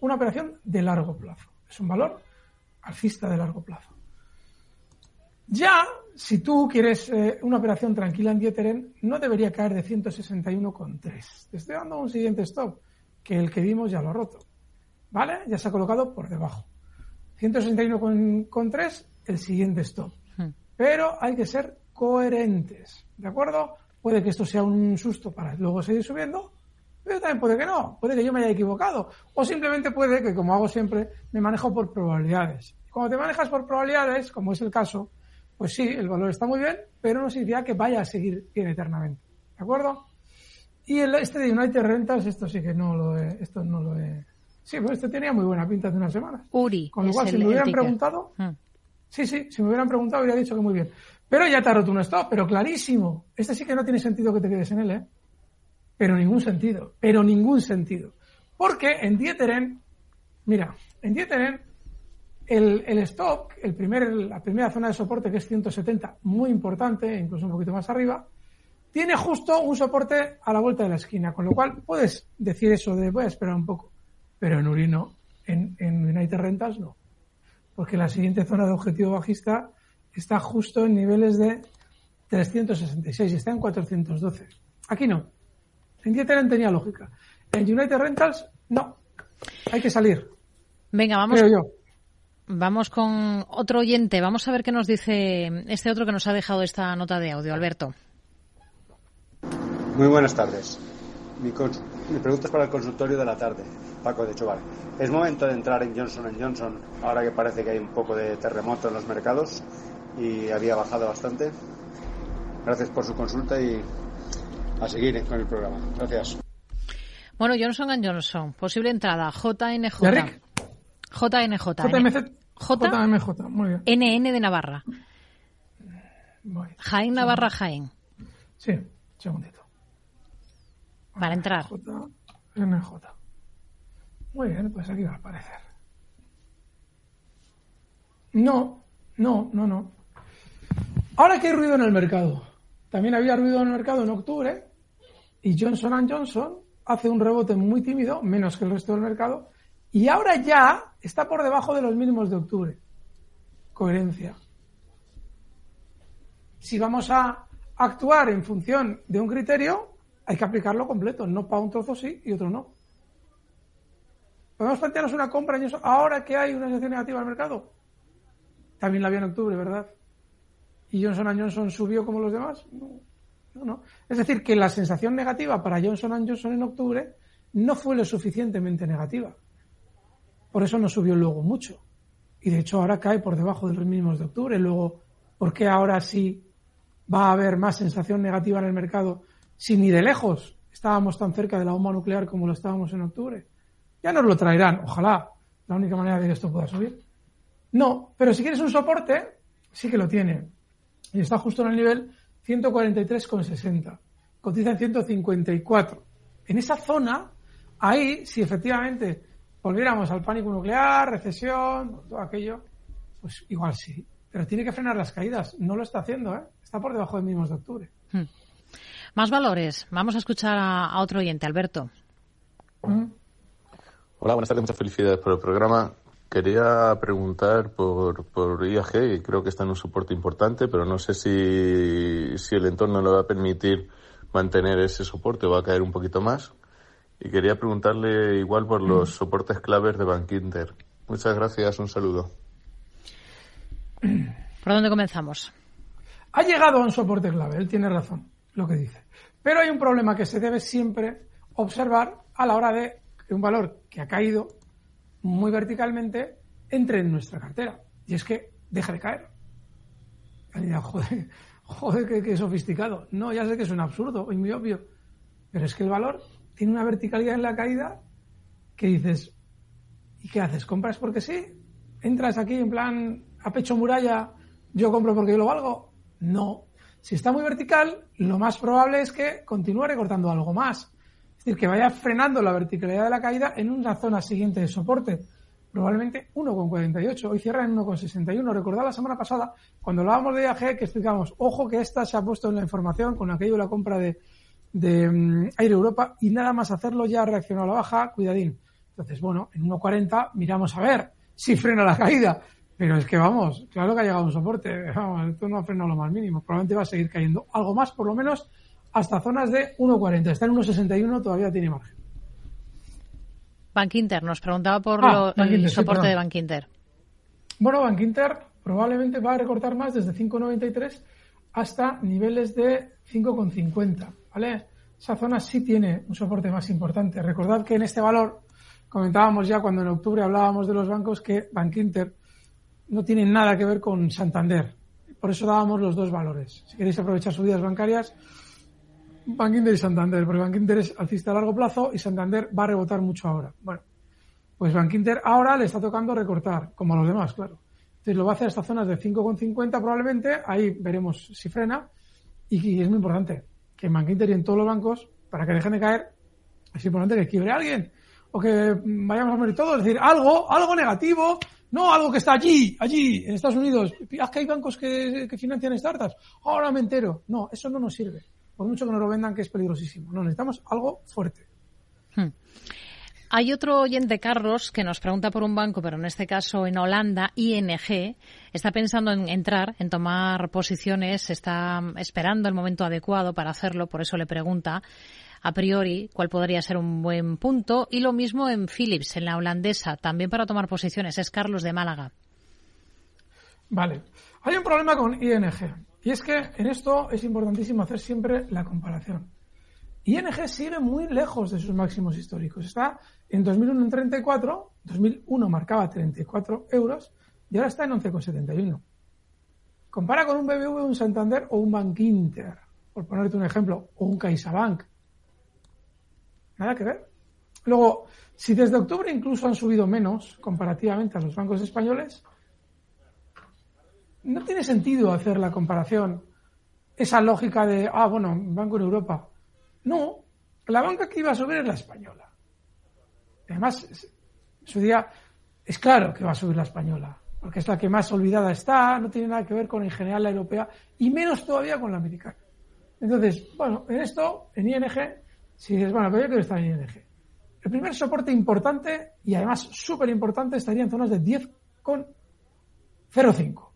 una operación de largo plazo. Es un valor alcista de largo plazo. Ya, si tú quieres eh, una operación tranquila en Dieteren, no debería caer de 161,3. Te estoy dando un siguiente stop, que el que dimos ya lo ha roto. ¿Vale? Ya se ha colocado por debajo. 161,3 el siguiente stop. Hmm. Pero hay que ser coherentes, ¿de acuerdo? Puede que esto sea un susto para luego seguir subiendo, pero también puede que no, puede que yo me haya equivocado. O simplemente puede que, como hago siempre, me manejo por probabilidades. Cuando te manejas por probabilidades, como es el caso, pues sí, el valor está muy bien, pero no significa que vaya a seguir bien eternamente. ¿De acuerdo? Y el, este de United Rentals, esto sí que no lo he, esto no lo he, Sí, pues este tenía muy buena pinta hace unas semanas.
Uri.
Con lo cual, si me hubieran preguntado, hmm. sí, sí, si me hubieran preguntado, hubiera dicho que muy bien. Pero ya te ha roto un stop, pero clarísimo. Este sí que no tiene sentido que te quedes en él, ¿eh? Pero ningún sentido, pero ningún sentido. Porque en Dieteren, mira, en Dieteren, el, el stop, el primer, la primera zona de soporte, que es 170, muy importante, incluso un poquito más arriba, tiene justo un soporte a la vuelta de la esquina, con lo cual puedes decir eso de voy a esperar un poco pero en Uri no. En, en United Rentals no. Porque la siguiente zona de objetivo bajista está justo en niveles de 366 y está en 412. Aquí no. En Dieteren tenía lógica. En United Rentals, no. Hay que salir.
Venga, vamos. Vamos con otro oyente. Vamos a ver qué nos dice este otro que nos ha dejado esta nota de audio. Alberto.
Muy buenas tardes. Mi, pregunta es para el consultorio de la tarde. Paco de Choval. ¿Es momento de entrar en Johnson Johnson ahora que parece que hay un poco de terremoto en los mercados y había bajado bastante? Gracias por su consulta y a seguir con el programa. Gracias.
Bueno, Johnson Johnson, posible entrada, JNJ. JNJ.
JMJ. JMJ, muy bien.
NN de Navarra. Jaén Navarra Jaén.
Sí, segundito.
Para entrar.
JNJ. Muy bien, pues aquí va a aparecer. No, no, no, no. Ahora que hay ruido en el mercado. También había ruido en el mercado en octubre y Johnson Johnson hace un rebote muy tímido, menos que el resto del mercado, y ahora ya está por debajo de los mínimos de octubre. Coherencia. Si vamos a actuar en función de un criterio, hay que aplicarlo completo, no para un trozo sí y otro no. ¿Podemos plantearnos una compra ahora que hay una sensación negativa al mercado? También la había en octubre, ¿verdad? ¿Y Johnson Johnson subió como los demás? No, no, no. Es decir, que la sensación negativa para Johnson Johnson en octubre no fue lo suficientemente negativa. Por eso no subió luego mucho. Y de hecho ahora cae por debajo de los mínimos de octubre. Luego, ¿por qué ahora sí va a haber más sensación negativa en el mercado si ni de lejos estábamos tan cerca de la bomba nuclear como lo estábamos en octubre? Ya nos lo traerán, ojalá. La única manera de que esto pueda subir. No, pero si quieres un soporte, sí que lo tiene. Y está justo en el nivel 143,60. Cotiza en 154. En esa zona, ahí, si efectivamente volviéramos al pánico nuclear, recesión, todo aquello, pues igual sí. Pero tiene que frenar las caídas. No lo está haciendo, ¿eh? Está por debajo de mínimos de octubre. Hmm.
Más valores. Vamos a escuchar a, otro oyente, Alberto.
Hola, buenas tardes. Muchas felicidades por el programa. Quería preguntar por, por IAG, creo que está en un soporte importante, pero no sé si, si el entorno le va a permitir mantener ese soporte o va a caer un poquito más. Y quería preguntarle igual por los soportes claves de Bank Inter. Muchas gracias, un saludo.
¿Por dónde comenzamos?
Ha llegado a un soporte clave, él tiene razón, lo que dice. Pero hay un problema que se debe siempre observar a la hora de que un valor que ha caído muy verticalmente entre en nuestra cartera. Y es que deja de caer. joder, joder, qué, sofisticado. No, ya sé que es un absurdo y muy obvio. Pero es que el valor tiene una verticalidad en la caída que dices, ¿y qué haces? ¿Compras porque sí? ¿Entras aquí en plan a pecho muralla, yo compro porque yo lo valgo? No. Si está muy vertical, lo más probable es que continúe recortando algo más. Es decir, que vaya frenando la verticalidad de la caída en una zona siguiente de soporte. Probablemente 1,48. Hoy cierra en 1,61. Recordad la semana pasada, cuando hablábamos de IAG, que explicamos, ojo que esta se ha puesto en la información con aquello de la compra de, de mm, Aire Europa y nada más hacerlo ya ha reaccionado a la baja, cuidadín. Entonces, bueno, en 1.40 miramos a ver si frena la caída. Pero es que vamos, claro que ha llegado un soporte. Vamos, esto no ha frenado lo más mínimo. Probablemente va a seguir cayendo algo más, por lo menos, hasta zonas de 1.40. Está en 1.61, todavía tiene margen.
Bank Inter nos preguntaba por ah, el soporte de Bank Inter.
Bueno, Bank Inter probablemente va a recortar más desde 5.93 hasta niveles de 5.50. ¿vale? Esa zona sí tiene un soporte más importante. Recordad que en este valor comentábamos ya cuando en octubre hablábamos de los bancos que Bank Inter no tiene nada que ver con Santander. Por eso dábamos los dos valores. Si queréis aprovechar subidas bancarias, Bank Inter y Santander, porque Bank Inter es alcista a largo plazo y Santander va a rebotar mucho ahora. Bueno, pues Bank Inter ahora le está tocando recortar, como a los demás, claro. Entonces lo va a hacer hasta zonas de 5,50 probablemente, ahí veremos si frena, y es muy importante que en Bank Inter y en todos los bancos, para que dejen de caer, es importante que quiebre alguien o que vayamos a morir todos, es decir, algo, algo negativo, no algo que está allí, allí, en Estados Unidos. Haz que hay bancos que, financian startups. Ahora me entero. No, eso no nos sirve. Por mucho que nos lo vendan, que es peligrosísimo. No, necesitamos algo fuerte. Hmm.
Hay otro oyente, Carlos, que nos pregunta por un banco, pero en este caso en Holanda, ING, está pensando en entrar, en tomar posiciones, está esperando el momento adecuado para hacerlo, por eso le pregunta a priori cuál podría ser un buen punto. Y lo mismo en Philips, en la holandesa, también para tomar posiciones. Es Carlos de Málaga.
Vale. Hay un problema con ING. Y es que en esto es importantísimo hacer siempre la comparación. ING sigue muy lejos de sus máximos históricos. Está en 2001 en 34, 2001 marcaba 34 euros y ahora está en 11,71. Compara con un BBV, un Santander o un Bank Inter, por ponerte un ejemplo, o un CaixaBank. Nada que ver. Luego, si desde octubre incluso han subido menos comparativamente a los bancos españoles, no tiene sentido hacer la comparación, esa lógica de, ah, bueno, banco en Europa. No, la banca que iba a subir es la española. Además, su día es claro que va a subir la española, porque es la que más olvidada está, no tiene nada que ver con en general la europea y menos todavía con la americana. Entonces, bueno, en esto, en ING, si dices, bueno, pero yo quiero estar en ING. El primer soporte importante y además súper importante estaría en zonas de 10,05.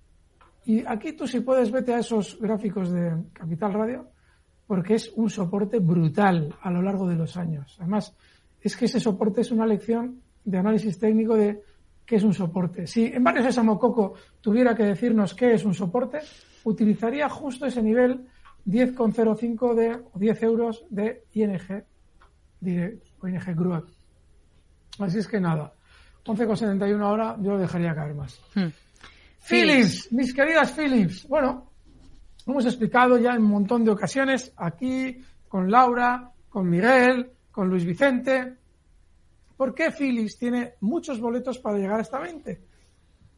Y aquí tú si puedes vete a esos gráficos de Capital Radio, porque es un soporte brutal a lo largo de los años. Además, es que ese soporte es una lección de análisis técnico de qué es un soporte. Si en varios Sésamo Coco tuviera que decirnos qué es un soporte, utilizaría justo ese nivel 10,05 de o 10 euros de ING, de ING Group. Así es que nada, 11,71 ahora yo lo dejaría caer más. Hmm. Philips, mis queridas Philips. Bueno, hemos explicado ya en un montón de ocasiones aquí con Laura, con Miguel, con Luis Vicente. ¿Por qué Phillips tiene muchos boletos para llegar hasta 20?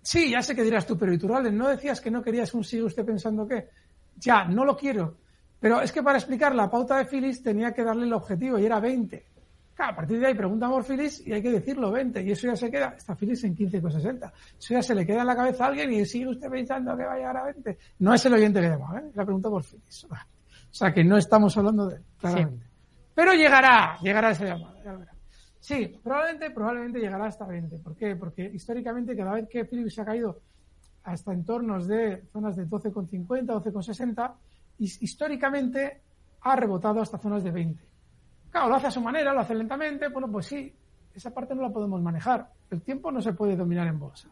Sí, ya sé que dirás tú, pero Iturralde, ¿no decías que no querías un sigue usted pensando qué? Ya, no lo quiero. Pero es que para explicar la pauta de Phillips tenía que darle el objetivo y era 20. Claro, a partir de ahí pregunta por Phillips y hay que decirlo 20. Y eso ya se queda, está Phillips en 15,60. Eso ya se le queda en la cabeza a alguien y sigue usted pensando que va a llegar a 20. No es el oyente que llama, ¿eh? La pregunta por Phillips. O sea que no estamos hablando de él, claramente. Pero llegará, llegará esa llamada, Sí, probablemente, probablemente llegará hasta 20. ¿Por qué? Porque históricamente cada vez que Philips se ha caído hasta entornos de zonas de 12,50, 12,60, históricamente ha rebotado hasta zonas de 20. Claro, lo hace a su manera, lo hace lentamente, bueno, pues sí, esa parte no la podemos manejar. El tiempo no se puede dominar en bolsa.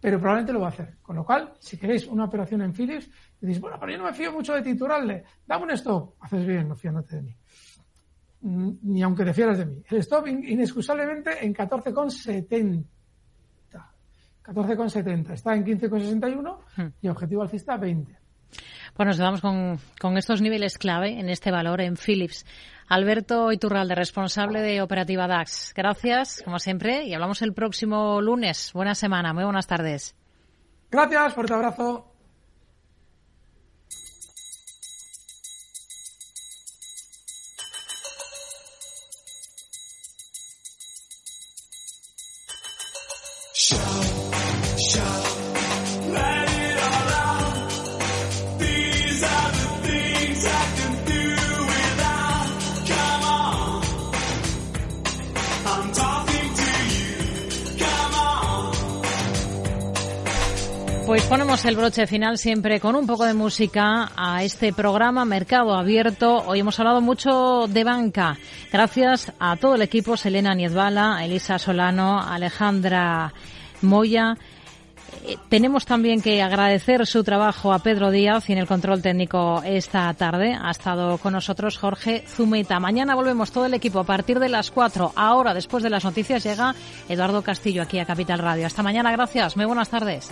Pero probablemente lo va a hacer. Con lo cual, si queréis una operación en Philips, decís, bueno, pero yo no me fío mucho de titularle, dame un stop. Haces bien, no fíate de mí. Mm, ni aunque te fieras de mí. El stop inexcusablemente en 14,70. 14,70. Está en 15,61 hmm. y objetivo alcista 20.
Bueno, nos quedamos con, con, estos niveles clave en este valor en Philips. Alberto Iturralde, responsable de Operativa DAX. Gracias, como siempre, y hablamos el próximo lunes. Buena semana, muy buenas tardes.
Gracias, fuerte abrazo.
Pues el broche final siempre con un poco de música a este programa Mercado Abierto. Hoy hemos hablado mucho de banca. Gracias a todo el equipo, Selena Niezbala, Elisa Solano, Alejandra Moya. Eh, tenemos también que agradecer su trabajo a Pedro Díaz y en el control técnico esta tarde. Ha estado con nosotros Jorge Zumeta. Mañana volvemos todo el equipo a partir de las 4. Ahora, después de las noticias, llega Eduardo Castillo aquí a Capital Radio. Hasta mañana, gracias. Muy buenas tardes.